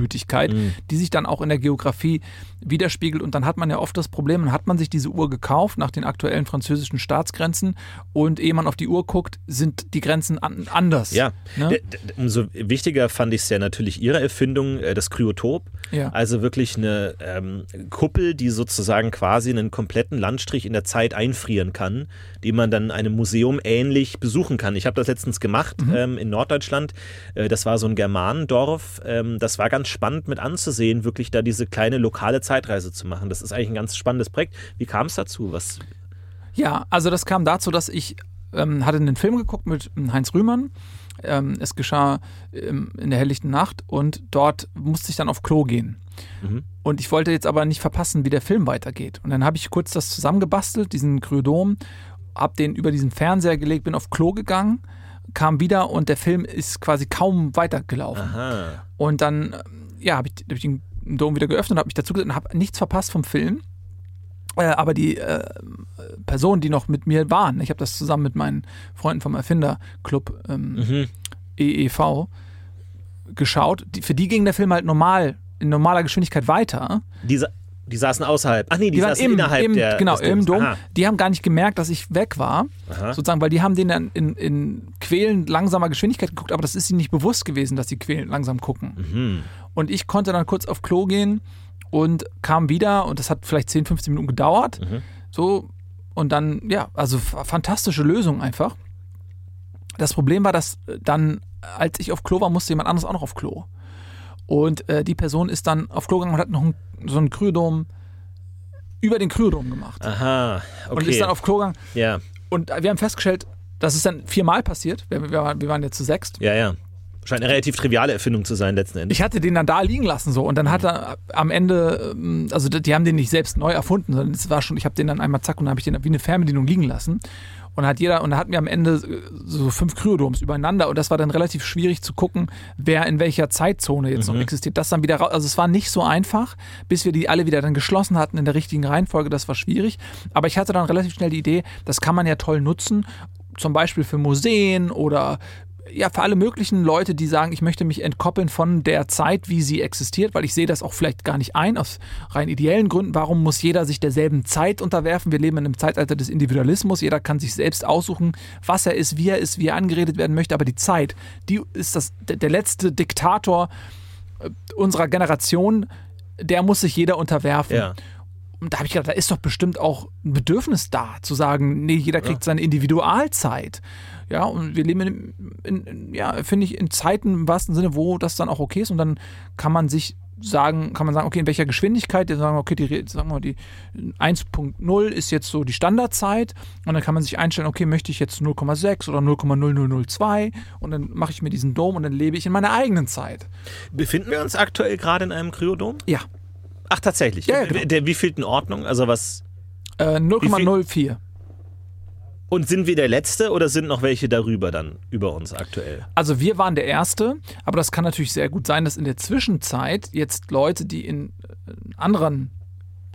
Mhm. die sich dann auch in der Geografie widerspiegelt. Und dann hat man ja oft das Problem, dann hat man sich diese Uhr gekauft nach den aktuellen französischen Staatsgrenzen und ehe man auf die Uhr guckt, sind die Grenzen an anders. Ja, Ne? Umso wichtiger fand ich es ja natürlich ihre Erfindung, äh, das Kryotop. Ja. Also wirklich eine ähm, Kuppel, die sozusagen quasi einen kompletten Landstrich in der Zeit einfrieren kann, die man dann einem Museum ähnlich besuchen kann. Ich habe das letztens gemacht ähm, in Norddeutschland. Äh, das war so ein Germanendorf. Ähm, das war ganz spannend mit anzusehen, wirklich da diese kleine lokale Zeitreise zu machen. Das ist eigentlich ein ganz spannendes Projekt. Wie kam es dazu? Was? Ja, also das kam dazu, dass ich ähm, hatte einen Film geguckt mit Heinz Rühmann. Ähm, es geschah ähm, in der helllichten Nacht und dort musste ich dann auf Klo gehen. Mhm. Und ich wollte jetzt aber nicht verpassen, wie der Film weitergeht. Und dann habe ich kurz das zusammengebastelt, diesen Kryodom, habe den über diesen Fernseher gelegt, bin auf Klo gegangen, kam wieder und der Film ist quasi kaum weitergelaufen. Aha. Und dann, ähm, ja, habe ich, hab ich den Dom wieder geöffnet, habe mich dazu gesetzt und habe nichts verpasst vom Film. Äh, aber die äh, Personen, die noch mit mir waren, ich habe das zusammen mit meinen Freunden vom Erfinderclub ähm, Mhm. EEV geschaut, die, für die ging der Film halt normal, in normaler Geschwindigkeit weiter. Die, sa- die saßen außerhalb. Ach nee, die, Die waren saßen im, innerhalb im, der genau, im. Dom. Aha. Die haben gar nicht gemerkt, dass ich weg war, Aha. sozusagen, weil die haben den dann in, in quälend langsamer Geschwindigkeit geguckt, aber das ist ihnen nicht bewusst gewesen, dass sie quälend langsam gucken. Mhm. Und ich konnte dann kurz auf Klo gehen und kam wieder und das hat vielleicht 10, 15 Minuten gedauert. Mhm. So, und dann, ja, also fantastische Lösung einfach. Das Problem war, dass äh, dann, als ich auf Klo war, musste jemand anderes auch noch auf Klo. Und äh, die Person ist dann auf Klo gegangen und hat noch einen, so einen Kryodom über den Kryodom gemacht. Aha, okay. Und ist dann auf Klo gegangen. ja, Und wir haben festgestellt, das ist dann viermal passiert. Wir, wir, waren- wir waren jetzt zu sechst. ja, ja. Scheint eine relativ triviale Erfindung zu sein, letzten Endes. Ich hatte den dann da liegen lassen so und dann hat er am Ende, ähm, also die haben den nicht selbst neu erfunden, sondern es war schon, ich habe den dann einmal zack und dann habe ich den wie eine Fernbedienung liegen lassen und hat jeder und dann hatten wir am Ende so fünf Kryodoms übereinander und das war dann relativ schwierig zu gucken, wer in welcher Zeitzone jetzt noch existiert. Das dann wieder raus, also es war nicht so einfach, bis wir die alle wieder dann geschlossen hatten in der richtigen Reihenfolge. Das war schwierig, aber ich hatte dann relativ schnell die Idee, das kann man ja toll nutzen, zum Beispiel für Museen oder ja, für alle möglichen Leute, die sagen, ich möchte mich entkoppeln von der Zeit, wie sie existiert, weil ich sehe das auch vielleicht gar nicht ein, aus rein ideellen Gründen. Warum muss jeder sich derselben Zeit unterwerfen? Wir leben in einem Zeitalter des Individualismus. Jeder kann sich selbst aussuchen, was er ist, wie er ist, wie er angeredet werden möchte. Aber die Zeit, die ist das, der, letzte Diktator äh, unserer Generation, der muss sich jeder unterwerfen. Ja. Und da habe ich gedacht, da ist doch bestimmt auch ein Bedürfnis da, zu sagen, nee, jeder kriegt seine Individualzeit. Ja, und wir leben in, in, in ja, finde ich, in Zeiten im wahrsten Sinne, wo das dann auch okay ist und dann kann man sich sagen, kann man sagen, okay, in welcher Geschwindigkeit, dann sagen wir, okay, die, sagen wir, die 1.0 ist jetzt so die Standardzeit und dann kann man sich einstellen, okay, möchte ich jetzt 0,6 oder 0,0002 und dann mache ich mir diesen Dom und dann lebe ich in meiner eigenen Zeit. Befinden wir uns aktuell gerade in einem Kryodom? Ja, Ach, tatsächlich. Ja, ja, genau. Der wievielten Ordnung? Also was? äh, 0,04. Und sind wir der Letzte oder sind noch welche darüber dann über uns aktuell? Also wir waren der Erste, aber das kann natürlich sehr gut sein, dass in der Zwischenzeit jetzt Leute, die in äh, anderen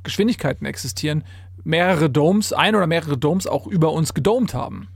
Geschwindigkeiten existieren, mehrere Domes, ein oder mehrere Domes auch über uns gedomt haben.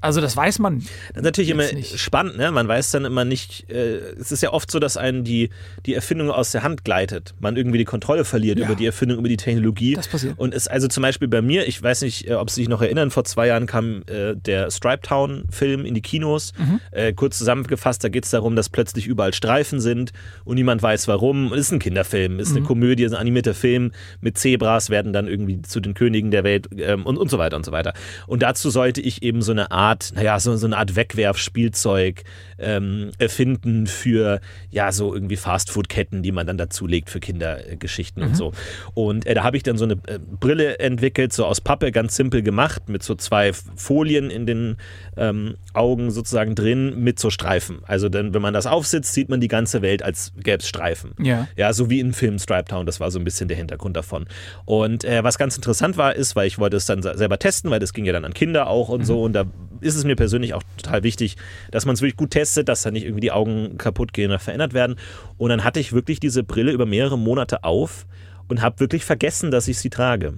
Also das weiß man. Das ist natürlich immer nicht. spannend, ne? Man weiß dann immer nicht, äh, es ist ja oft so, dass einen die, die Erfindung aus der Hand gleitet. Man irgendwie die Kontrolle verliert Ja. über die Erfindung, über die Technologie. Das passiert. Und es also zum Beispiel bei mir, ich weiß nicht, äh, ob Sie sich noch erinnern, vor zwei Jahren kam äh, der Stripe Town-Film in die Kinos. Mhm. Äh, kurz zusammengefasst, da geht es darum, dass plötzlich überall Streifen sind und niemand weiß warum. Und es ist ein Kinderfilm, es ist Mhm. eine Komödie, es ist ein animierter Film mit Zebras, werden dann irgendwie zu den Königen der Welt ähm, und, und so weiter und so weiter. Und dazu sollte ich eben so eine Art, naja, so, so eine Art Wegwerfspielzeug ähm, erfinden für, ja, so irgendwie Fastfood-Ketten, die man dann dazulegt für Kindergeschichten und so. Und äh, da habe ich dann so eine äh, Brille entwickelt, so aus Pappe, ganz simpel gemacht, mit so zwei Folien in den ähm, Augen sozusagen drin, mit so Streifen. Also dann, wenn man das aufsitzt, sieht man die ganze Welt, als gäbe Streifen. Ja. Ja, so wie im Film Stripe Town, das war so ein bisschen der Hintergrund davon. Und äh, was ganz interessant war, ist, weil ich wollte es dann se- selber testen, weil das ging ja dann an Kinder auch und so. Und da ist es mir persönlich auch total wichtig, dass man es wirklich gut testet, dass da nicht irgendwie die Augen kaputt gehen oder verändert werden. Und dann hatte ich wirklich diese Brille über mehrere Monate auf und habe wirklich vergessen, dass ich sie trage.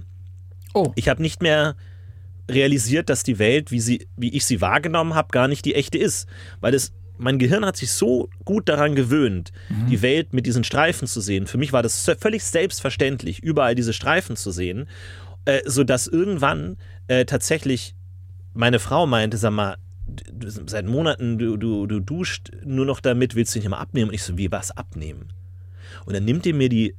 Oh. Ich habe nicht mehr realisiert, dass die Welt, wie, sie, wie ich sie wahrgenommen habe, gar nicht die echte ist. Weil es, mein Gehirn hat sich so gut daran gewöhnt, die Welt mit diesen Streifen zu sehen. Für mich war das völlig selbstverständlich, überall diese Streifen zu sehen, äh, sodass irgendwann äh, tatsächlich meine Frau meinte, sag mal, du, seit Monaten, du, du, du duscht nur noch damit, willst du nicht mal abnehmen? Und ich so, wie was abnehmen? Und dann nimmt ihr mir die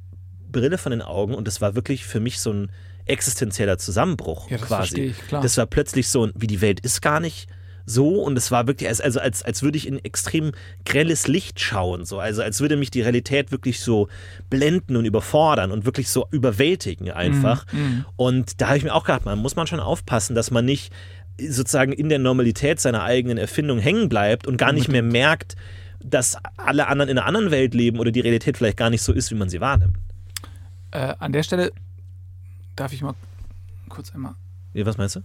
Brille von den Augen und das war wirklich für mich so ein existenzieller Zusammenbruch Ja, das quasi. ich, klar. Das war plötzlich so, wie die Welt ist gar nicht so und es war wirklich, als- also als, als würde ich in extrem grelles Licht schauen, so. also als würde mich die Realität wirklich so blenden und überfordern und wirklich so überwältigen einfach. Mhm, Und da habe ich mir auch gedacht, man muss man schon aufpassen, dass man nicht sozusagen in der Normalität seiner eigenen Erfindung hängen bleibt und gar nicht mehr merkt, dass alle anderen in einer anderen Welt leben oder die Realität vielleicht gar nicht so ist, wie man sie wahrnimmt. Äh, an der Stelle darf ich mal kurz einmal. Wie, Was meinst du?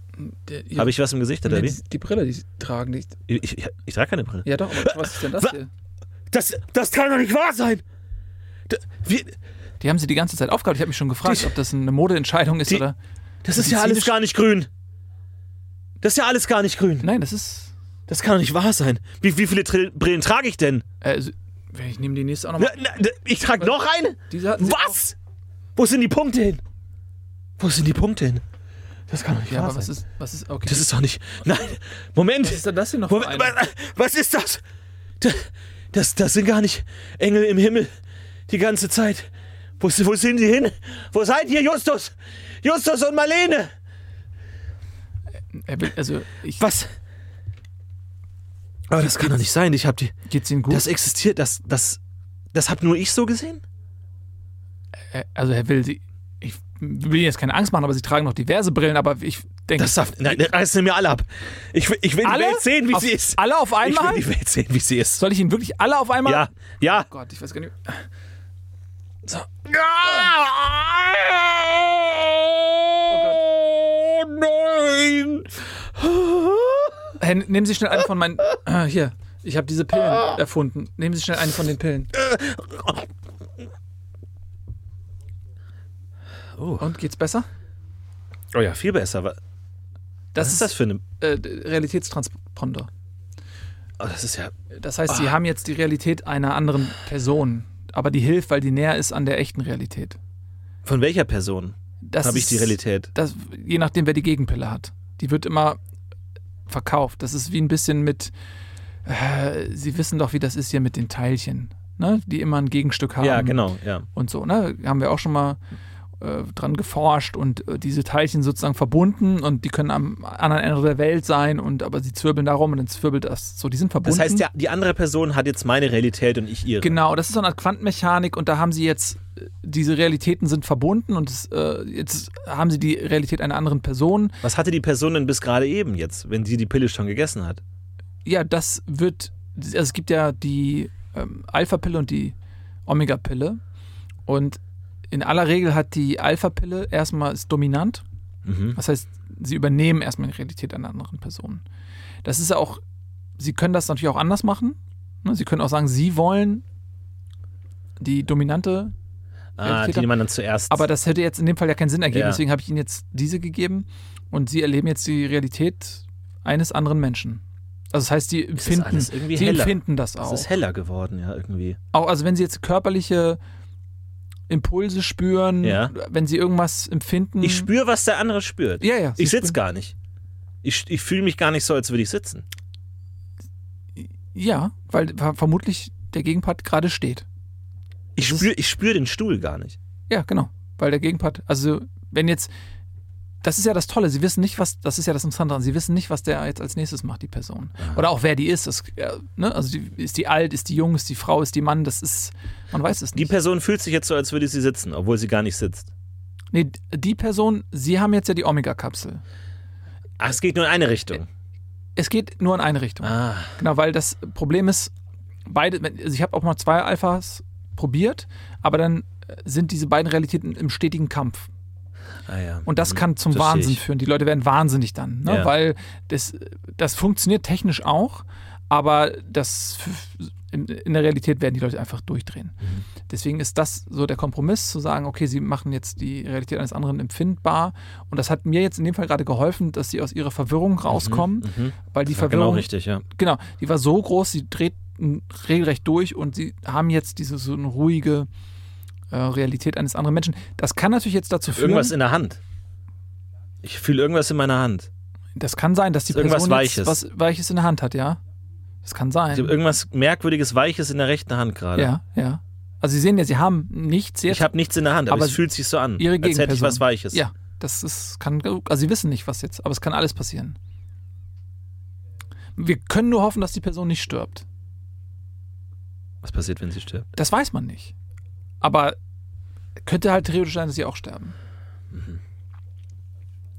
Der, Habe ich was im Gesicht oder Nee, wie? die, Brille, die sie tragen, die, Ich, ich, ich trage keine Brille. ja doch, aber was ist denn das hier? Das, das kann doch nicht wahr sein! Da, wie, Die haben sie die ganze Zeit aufgehabt. Ich habe mich schon gefragt, Die- ob das eine Modeentscheidung ist Die- oder. das ist ja alles gar nicht grün. Das ist ja alles gar nicht grün. Nein, das ist. Das kann doch nicht wahr sein. Wie, wie viele Trill Brillen trage ich denn? Äh, ich nehme die nächste auch nochmal. ich trage noch eine? Was? Wo sind die Punkte hin? Wo sind die Punkte hin? Das kann doch nicht Ja, wahr aber was sein. ist, was ist, okay. Das ist doch nicht. Nein, Moment. was ist denn das hier noch Moment, was, was ist das? Das, das? das sind gar nicht Engel im Himmel die ganze Zeit. Wo, wo sind sie hin? Wo seid ihr, Justus? Justus und Marlene? Er will, also, ich, Was? Aber das kann doch nicht sein. Ich habe die. geht's Ihnen gut? Das existiert. Das, das, das hab nur ich so gesehen? Also, Herr Will, Sie, ich will Ihnen jetzt keine Angst machen, aber Sie tragen noch diverse Brillen, aber ich denke. Das darf, nein, reißen mir alle ab. Ich, will- ich will alle? die Welt sehen, wie auf, sie ist. Alle auf Ich einmal? will die Welt sehen, wie sie ist. Soll ich Ihnen wirklich alle auf einmal? Ja, ja. Oh Gott, ich weiß gar nicht. So. Oh nein! Herr, nehmen Sie schnell eine von meinen. Äh, hier, ich habe diese Pillen erfunden. Nehmen Sie schnell eine von den Pillen. Oh. Und geht's besser? oh ja, viel besser. Was Das ist das für eine. Äh, Realitätstransponder. Oh, das ist ja. Das heißt, Ah. Sie haben jetzt die Realität einer anderen Person, aber die hilft, weil die näher ist an der echten Realität. Von welcher Person habe ich die Realität? Das, je nachdem, wer die Gegenpille hat. Die wird immer verkauft. Das ist wie ein bisschen mit. Äh, Sie wissen doch, wie das ist hier mit den Teilchen, ne? die immer ein Gegenstück haben. Ja, genau, ja. Und so, ne? Haben wir auch schon mal äh, dran geforscht und äh, diese Teilchen sozusagen verbunden und die können am anderen Ende der Welt sein und aber sie zwirbeln darum und dann zwirbelt das so. Die sind verbunden. Das heißt, ja, die andere Person hat jetzt meine Realität und ich ihre. Genau, das ist so eine Art Quantenmechanik und da haben sie jetzt, diese Realitäten sind verbunden und es, äh, jetzt haben sie die Realität einer anderen Person. Was hatte die Person denn bis gerade eben jetzt, wenn sie die Pille schon gegessen hat? Ja, das wird, also es gibt ja die ähm, Alpha-Pille und die Omega-Pille und in aller Regel hat die Alpha-Pille erstmal ist dominant Mhm. Das heißt, sie übernehmen erstmal die Realität einer anderen Person. Das ist ja auch, sie können das natürlich auch anders machen. Ne? Sie können auch sagen, sie wollen die dominante, Ah, die, die man dann zuerst. aber das hätte jetzt in dem Fall ja keinen Sinn ergeben, Ja. deswegen habe ich ihnen jetzt diese gegeben und sie erleben jetzt die Realität eines anderen Menschen. Also das heißt, das empfinden, sie heller. empfinden das Es auch. ist heller geworden, ja, irgendwie. auch. Also wenn sie jetzt körperliche Impulse spüren, Ja. wenn sie irgendwas empfinden. Ich spüre, was der andere spürt. Ja, ja. Ich sitze gar nicht. Ich, ich fühle mich gar nicht so, als würde ich sitzen. Ja, weil ver- vermutlich der Gegenpart gerade steht. Ich spüre spür den Stuhl gar nicht. Ja, genau. Weil der Gegenpart, also wenn jetzt, das ist ja das Tolle, sie wissen nicht, was, das ist ja das Interessante, daran, sie wissen nicht, was der jetzt als nächstes macht, die Person. Oder auch wer die ist. Das, ja, ne? Also die, ist die alt, ist die jung, ist die Frau, ist die Mann, das ist, man weiß es Die nicht. Person fühlt sich jetzt so, als würde sie sitzen, obwohl sie gar nicht sitzt. nee, die Person, sie haben jetzt ja die Omega-Kapsel. Ach, es geht nur in eine Richtung. Es geht nur in eine Richtung. Ah, Genau, weil das Problem ist, beide, also ich habe auch mal zwei Alphas probiert, aber dann äh, sind diese beiden Realitäten im stetigen Kampf. ah ja. Und das Mhm. kann zum Versteh Wahnsinn führen. Die Leute werden wahnsinnig dann, ne? Ja. weil das, das funktioniert technisch auch, aber das in, der Realität werden die Leute einfach durchdrehen. Mhm. Deswegen ist das so der Kompromiss, zu sagen, okay, sie machen jetzt die Realität eines anderen empfindbar. Und das hat mir jetzt in dem Fall gerade geholfen, dass sie aus ihrer Verwirrung rauskommen, Mhm. weil die genau Verwirrung richtig, ja. genau, die war so groß, sie drehten regelrecht durch und sie haben jetzt diese so eine ruhige äh, Realität eines anderen Menschen. Das kann natürlich jetzt dazu führen, Irgendwas in der Hand. Ich fühle irgendwas in meiner Hand. das kann sein, dass die irgendwas Person jetzt Weiches. was Weiches in der Hand hat, ja. Das kann Ich habe sein. irgendwas merkwürdiges, weiches in der rechten Hand gerade. Ja, ja. Also Sie sehen ja, Sie haben nichts jetzt. Ich habe nichts in der Hand, aber, Aber es fühlt sich so an, Ihre als hätte ich was Weiches. Ja, das ist, kann, also Sie wissen nicht, was jetzt, aber es kann alles passieren. Wir können nur hoffen, dass die Person nicht stirbt. Was passiert, wenn sie stirbt? Das weiß man nicht. Aber könnte halt theoretisch sein, dass sie auch sterben. Mhm.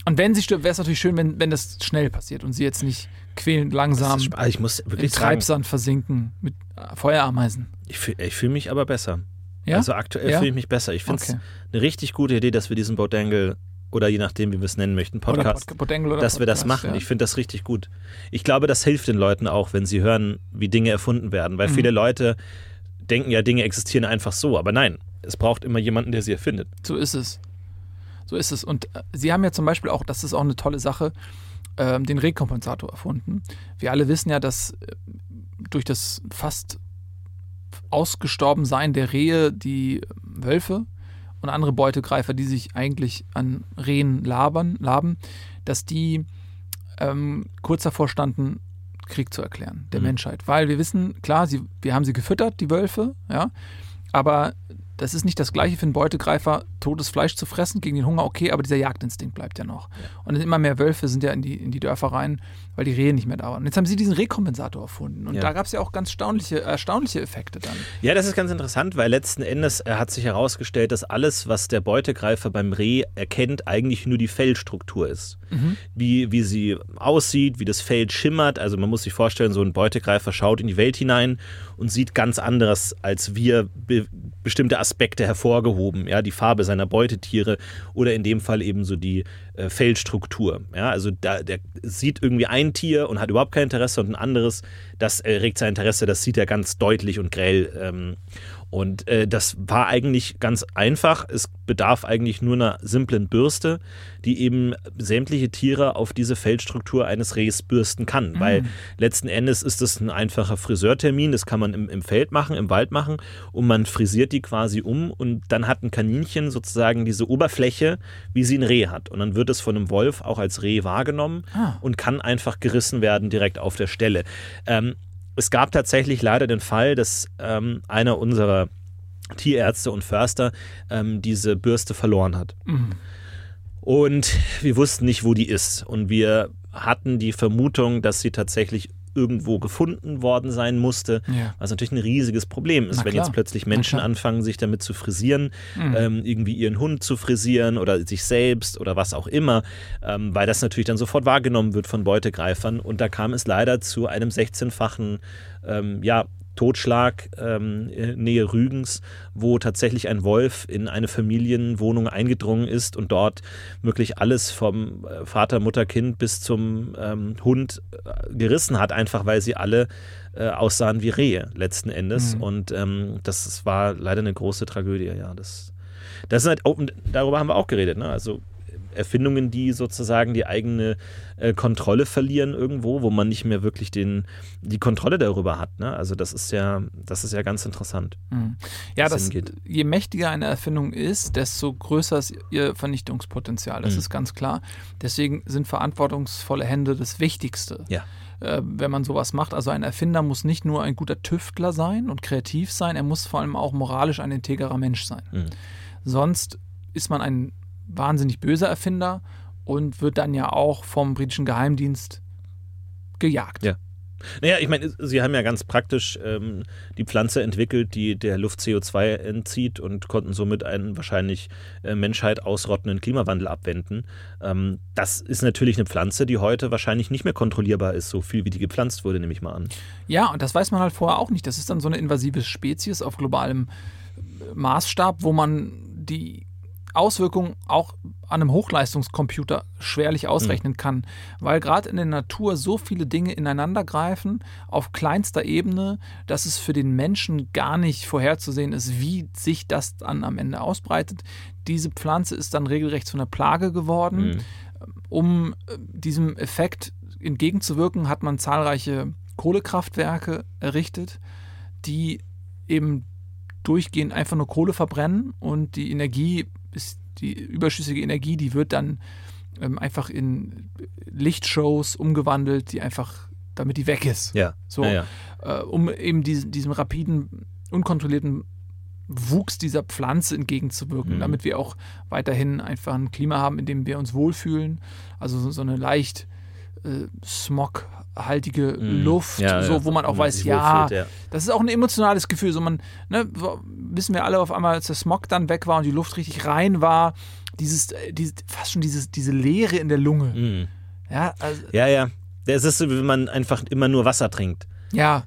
Und wenn sie stirbt, wäre es natürlich schön, wenn, wenn das schnell passiert und sie jetzt nicht quälend langsam ist also ich muss im wirklich sagen, Treibsand versinken mit äh, Feuerameisen. ich fühle fühl mich aber besser. Ja? Also aktuell Ja? fühle ich mich besser. Ich finde es Okay. eine richtig gute Idee, dass wir diesen Bodangle oder je nachdem, wie wir es nennen möchten, Podcast, Pod dass wir das Podcast, machen. Ja. Ich finde das richtig gut. Ich glaube, das hilft den Leuten auch, wenn sie hören, wie Dinge erfunden werden. Weil Mhm. viele Leute denken ja, Dinge existieren einfach so. Aber nein, es braucht immer jemanden, der sie erfindet. So ist es. So ist es. Und äh, sie haben ja zum Beispiel auch, das ist auch eine tolle Sache, ähm, den Rekompensator erfunden. Wir alle wissen ja, dass äh, durch das fast ausgestorben sein der Rehe die Wölfe und andere Beutegreifer, die sich eigentlich an Rehen labern, laben, dass die ähm, kurz davor standen, Krieg zu erklären, der Mhm. Menschheit. Weil wir wissen, klar, sie, wir haben sie gefüttert, die Wölfe, ja, aber das ist nicht das Gleiche für einen Beutegreifer, totes Fleisch zu fressen gegen den Hunger, okay, aber dieser Jagdinstinkt bleibt ja noch. Und immer mehr Wölfe sind ja in die, in die Dörfer rein, weil die Rehe nicht mehr da waren. Und jetzt haben sie diesen Rekompensator erfunden. Und Ja. da gab es ja auch ganz erstaunliche, erstaunliche Effekte dann. Ja, das ist ganz interessant, weil letzten Endes äh, hat sich herausgestellt, dass alles, was der Beutegreifer beim Reh erkennt, eigentlich nur die Fellstruktur ist. Wie, wie sie aussieht, wie das Fell schimmert. Also man muss sich vorstellen, so ein Beutegreifer schaut in die Welt hinein und sieht ganz anderes als wir be bestimmte Aspekte hervorgehoben. Ja, die Farbe seiner Beutetiere oder in dem Fall eben so die äh, Fellstruktur. Ja, also da, der sieht irgendwie ein Tier und hat überhaupt kein Interesse und ein anderes, das äh, regt sein Interesse, das sieht er ganz deutlich und grell. Ähm, und äh, das war eigentlich ganz einfach. Es bedarf eigentlich nur einer simplen Bürste, die eben sämtliche Tiere auf diese Feldstruktur eines Rehs bürsten kann. Weil letzten Endes ist das ein einfacher Friseurtermin. Das kann man im, im Feld machen, im Wald machen. Und man frisiert die quasi um. Und dann hat ein Kaninchen sozusagen diese Oberfläche, wie sie ein Reh hat. Und dann wird es von einem Wolf auch als Reh wahrgenommen Ah. und kann einfach gerissen werden direkt auf der Stelle. Ähm, es gab tatsächlich leider den Fall, dass ähm, einer unserer Tierärzte und Förster ähm, diese Bürste verloren hat. Mhm. Und wir wussten nicht, wo die ist. Und wir hatten die Vermutung, dass sie tatsächlich irgendwo gefunden worden sein musste, Ja. was natürlich ein riesiges Problem ist, Na wenn klar. jetzt plötzlich Menschen anfangen, sich damit zu frisieren, Mhm. ähm, irgendwie ihren Hund zu frisieren oder sich selbst oder was auch immer, ähm, weil das natürlich dann sofort wahrgenommen wird von Beutegreifern. Und da kam es leider zu einem 16-fachen ähm, ja, Totschlag ähm, Nähe Rügens, wo tatsächlich ein Wolf in eine Familienwohnung eingedrungen ist und dort wirklich alles vom äh, Vater, Mutter, Kind bis zum ähm, Hund äh, gerissen hat, einfach weil sie alle äh, aussahen wie Rehe letzten Endes. Mhm. Und ähm, das war leider eine große Tragödie, ja. Das, das ist halt, oh, darüber haben wir auch geredet, ne? Also Erfindungen, die sozusagen die eigene äh, Kontrolle verlieren irgendwo, wo man nicht mehr wirklich den, die Kontrolle darüber hat. Ne? Also das ist ja, das ist ja ganz interessant. Mhm. Ja, das, je mächtiger eine Erfindung ist, desto größer ist ihr Vernichtungspotenzial. Das Mhm. ist ganz klar. Deswegen sind verantwortungsvolle Hände das Wichtigste. Ja. Äh, wenn man sowas macht. Also ein Erfinder muss nicht nur ein guter Tüftler sein und kreativ sein, er muss vor allem auch moralisch ein integrer Mensch sein. Mhm. Sonst ist man ein wahnsinnig böser Erfinder und wird dann ja auch vom britischen Geheimdienst gejagt. Ja. Naja, ich meine, sie haben ja ganz praktisch ähm, die Pflanze entwickelt, die der Luft CO2 entzieht und konnten somit einen wahrscheinlich äh, Menschheit ausrottenden Klimawandel abwenden. Ähm, das ist natürlich eine Pflanze, die heute wahrscheinlich nicht mehr kontrollierbar ist, so viel wie die gepflanzt wurde, nehme ich mal an. Ja, und das weiß man halt vorher auch nicht. Das ist dann so eine invasive Spezies auf globalem äh, Maßstab, wo man die Auswirkungen auch an einem Hochleistungskomputer schwerlich ausrechnen kann, weil gerade in der Natur so viele Dinge ineinander greifen auf kleinster Ebene, dass es für den Menschen gar nicht vorherzusehen ist, wie sich das dann am Ende ausbreitet. Diese Pflanze ist dann regelrecht zu einer Plage geworden. Mhm. Um äh, diesem Effekt entgegenzuwirken, hat man zahlreiche Kohlekraftwerke errichtet, die eben durchgehend einfach nur Kohle verbrennen und die Energie, ist die überschüssige Energie, die wird dann ähm, einfach in Lichtshows umgewandelt, die einfach, damit die weg ist. Ja. So, ja, ja. äh, um eben diesem, diesem rapiden, unkontrollierten Wuchs dieser Pflanze entgegenzuwirken, Mhm. damit wir auch weiterhin einfach ein Klima haben, in dem wir uns wohlfühlen. Also so, so eine leicht äh, smoghaltige Mhm. Luft, Ja, so, ja. wo man auch man weiß, sich ja, wohlfühlt, ja. das ist auch ein emotionales Gefühl. So man, ne, wissen wir alle auf einmal, als der Smog dann weg war und die Luft richtig rein war, dieses, äh, dieses fast schon dieses, diese Leere in der Lunge. Mhm. Ja, also, Ja, ja. Es ist so, wie wenn man einfach immer nur Wasser trinkt. ja,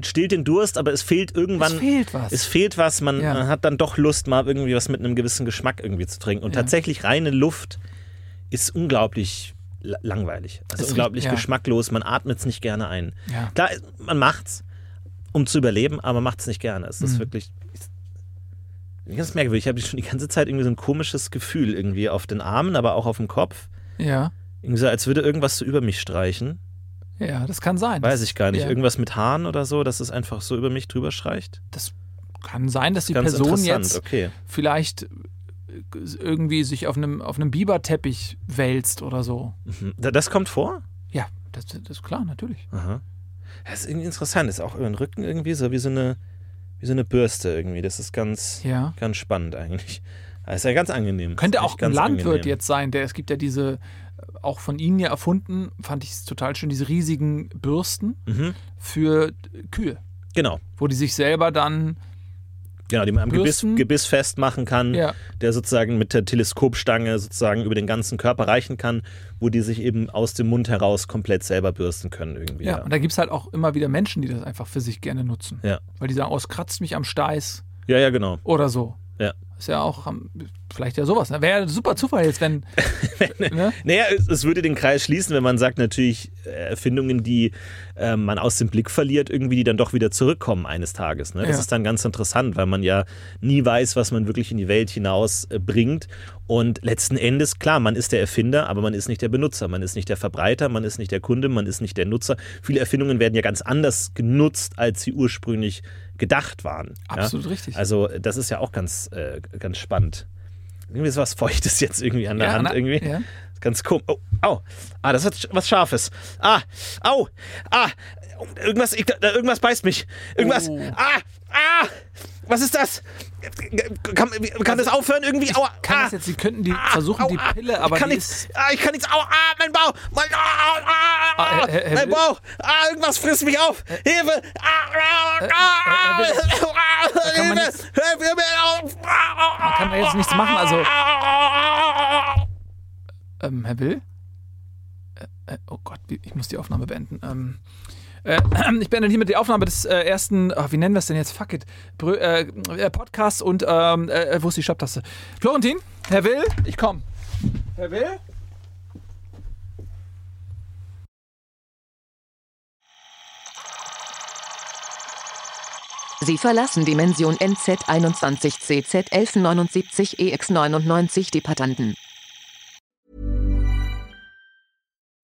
Stillt den Durst, aber es fehlt irgendwann. es fehlt was. Es fehlt was, man, Ja. man hat dann doch Lust, mal irgendwie was mit einem gewissen Geschmack irgendwie zu trinken. Und tatsächlich reine Luft ist unglaublich la- langweilig. Also Ist unglaublich richtig, ja. geschmacklos, man atmet es nicht gerne ein. ja. Klar, man macht's, um zu überleben, aber man macht es nicht gerne. Es ist Mhm. wirklich ganz merkwürdig. Ich habe schon die ganze Zeit irgendwie so ein komisches Gefühl irgendwie auf den Armen, aber auch auf dem Kopf. ja, Irgendwie so, als würde irgendwas so über mich streichen. ja, das kann sein. Weiß ich gar nicht. Ja. Irgendwas mit Haaren oder so, dass es einfach so über mich drüber streicht. Das kann sein, dass die Ganz Person jetzt okay. vielleicht irgendwie sich auf einem, auf einem Biberteppich wälzt oder so. Mhm. Da- Das kommt vor? Ja, das, das ist klar, natürlich. Aha. Das ist irgendwie interessant. Ist auch über den Rücken irgendwie so wie so eine, wie so eine Bürste irgendwie. Das ist ganz, Ja. ganz spannend eigentlich. Das ist ja ganz angenehm. Könnte auch ein Landwirt angenehm. jetzt sein, der es gibt ja diese, äh, auch von ihnen ja erfunden, fand ich es total schön, diese riesigen Bürsten Mhm. für Kühe, Genau. wo die sich selber dann, Genau, die man am Gebiss. Gebiss festmachen kann, ja, der sozusagen mit der Teleskopstange sozusagen über den ganzen Körper reichen kann, wo die sich eben aus dem Mund heraus komplett selber bürsten können irgendwie. ja. Und da gibt es halt auch immer wieder Menschen, die das einfach für sich gerne nutzen. Ja. Weil die sagen, oh, es kratzt mich am Steiß ja, ja, genau. oder so. Ja. Ist ja auch, vielleicht ja sowas. Ne? Wäre ja super Zufall jetzt, wenn. ne? Naja, es, es würde den Kreis schließen, wenn man sagt, natürlich äh, Erfindungen, die äh, man aus dem Blick verliert, irgendwie, die dann doch wieder zurückkommen eines Tages. Ne? Das Ja. ist dann ganz interessant, weil man ja nie weiß, was man wirklich in die Welt hinaus äh, bringt. Und letzten Endes, klar, man ist der Erfinder, aber man ist nicht der Benutzer, man ist nicht der Verbreiter, man ist nicht der Kunde, man ist nicht der Nutzer. Viele Erfindungen werden ja ganz anders genutzt, als sie ursprünglich gedacht waren. Absolut ja? richtig. Also das ist ja auch ganz, äh, ganz spannend. Irgendwie ist was Feuchtes jetzt irgendwie an der Ja, Hand na- irgendwie. ja. Ganz komisch. Oh, au. Ah, das ist was Scharfes. Ah, au. Ah, irgendwas, ich, irgendwas beißt mich. Irgendwas. Oh. Ah, ah. Was ist das? Kann, kann das aufhören irgendwie? Aua. Kann ah. das jetzt, sie könnten die Ah, versuchen, au, die ah. Pille, aber ich kann die nichts. Ah, ich kann nichts. Au, ah, mein Bauch. Mein, ah, ah, ah, Herr- Herr mein Bauch. Ah, irgendwas frisst mich auf. Hilfe. Ah, ah, Hilfe. Hilfe mir auf. Man kann da jetzt nichts machen, also. Ähm, Herr Will? Äh, äh, oh Gott, ich muss die Aufnahme beenden. Ähm, Äh, ich beende hiermit die Aufnahme des äh, ersten, oh, wie nennen wir es denn jetzt? Fuck it. Brö äh, äh, Podcast und, ähm, äh, wo ist die Stopptaste? Florentin, Herr Will, ich komm. Herr Will? Sie verlassen Dimension NZ21CZ 1179 EX99 die Passanten.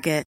Target.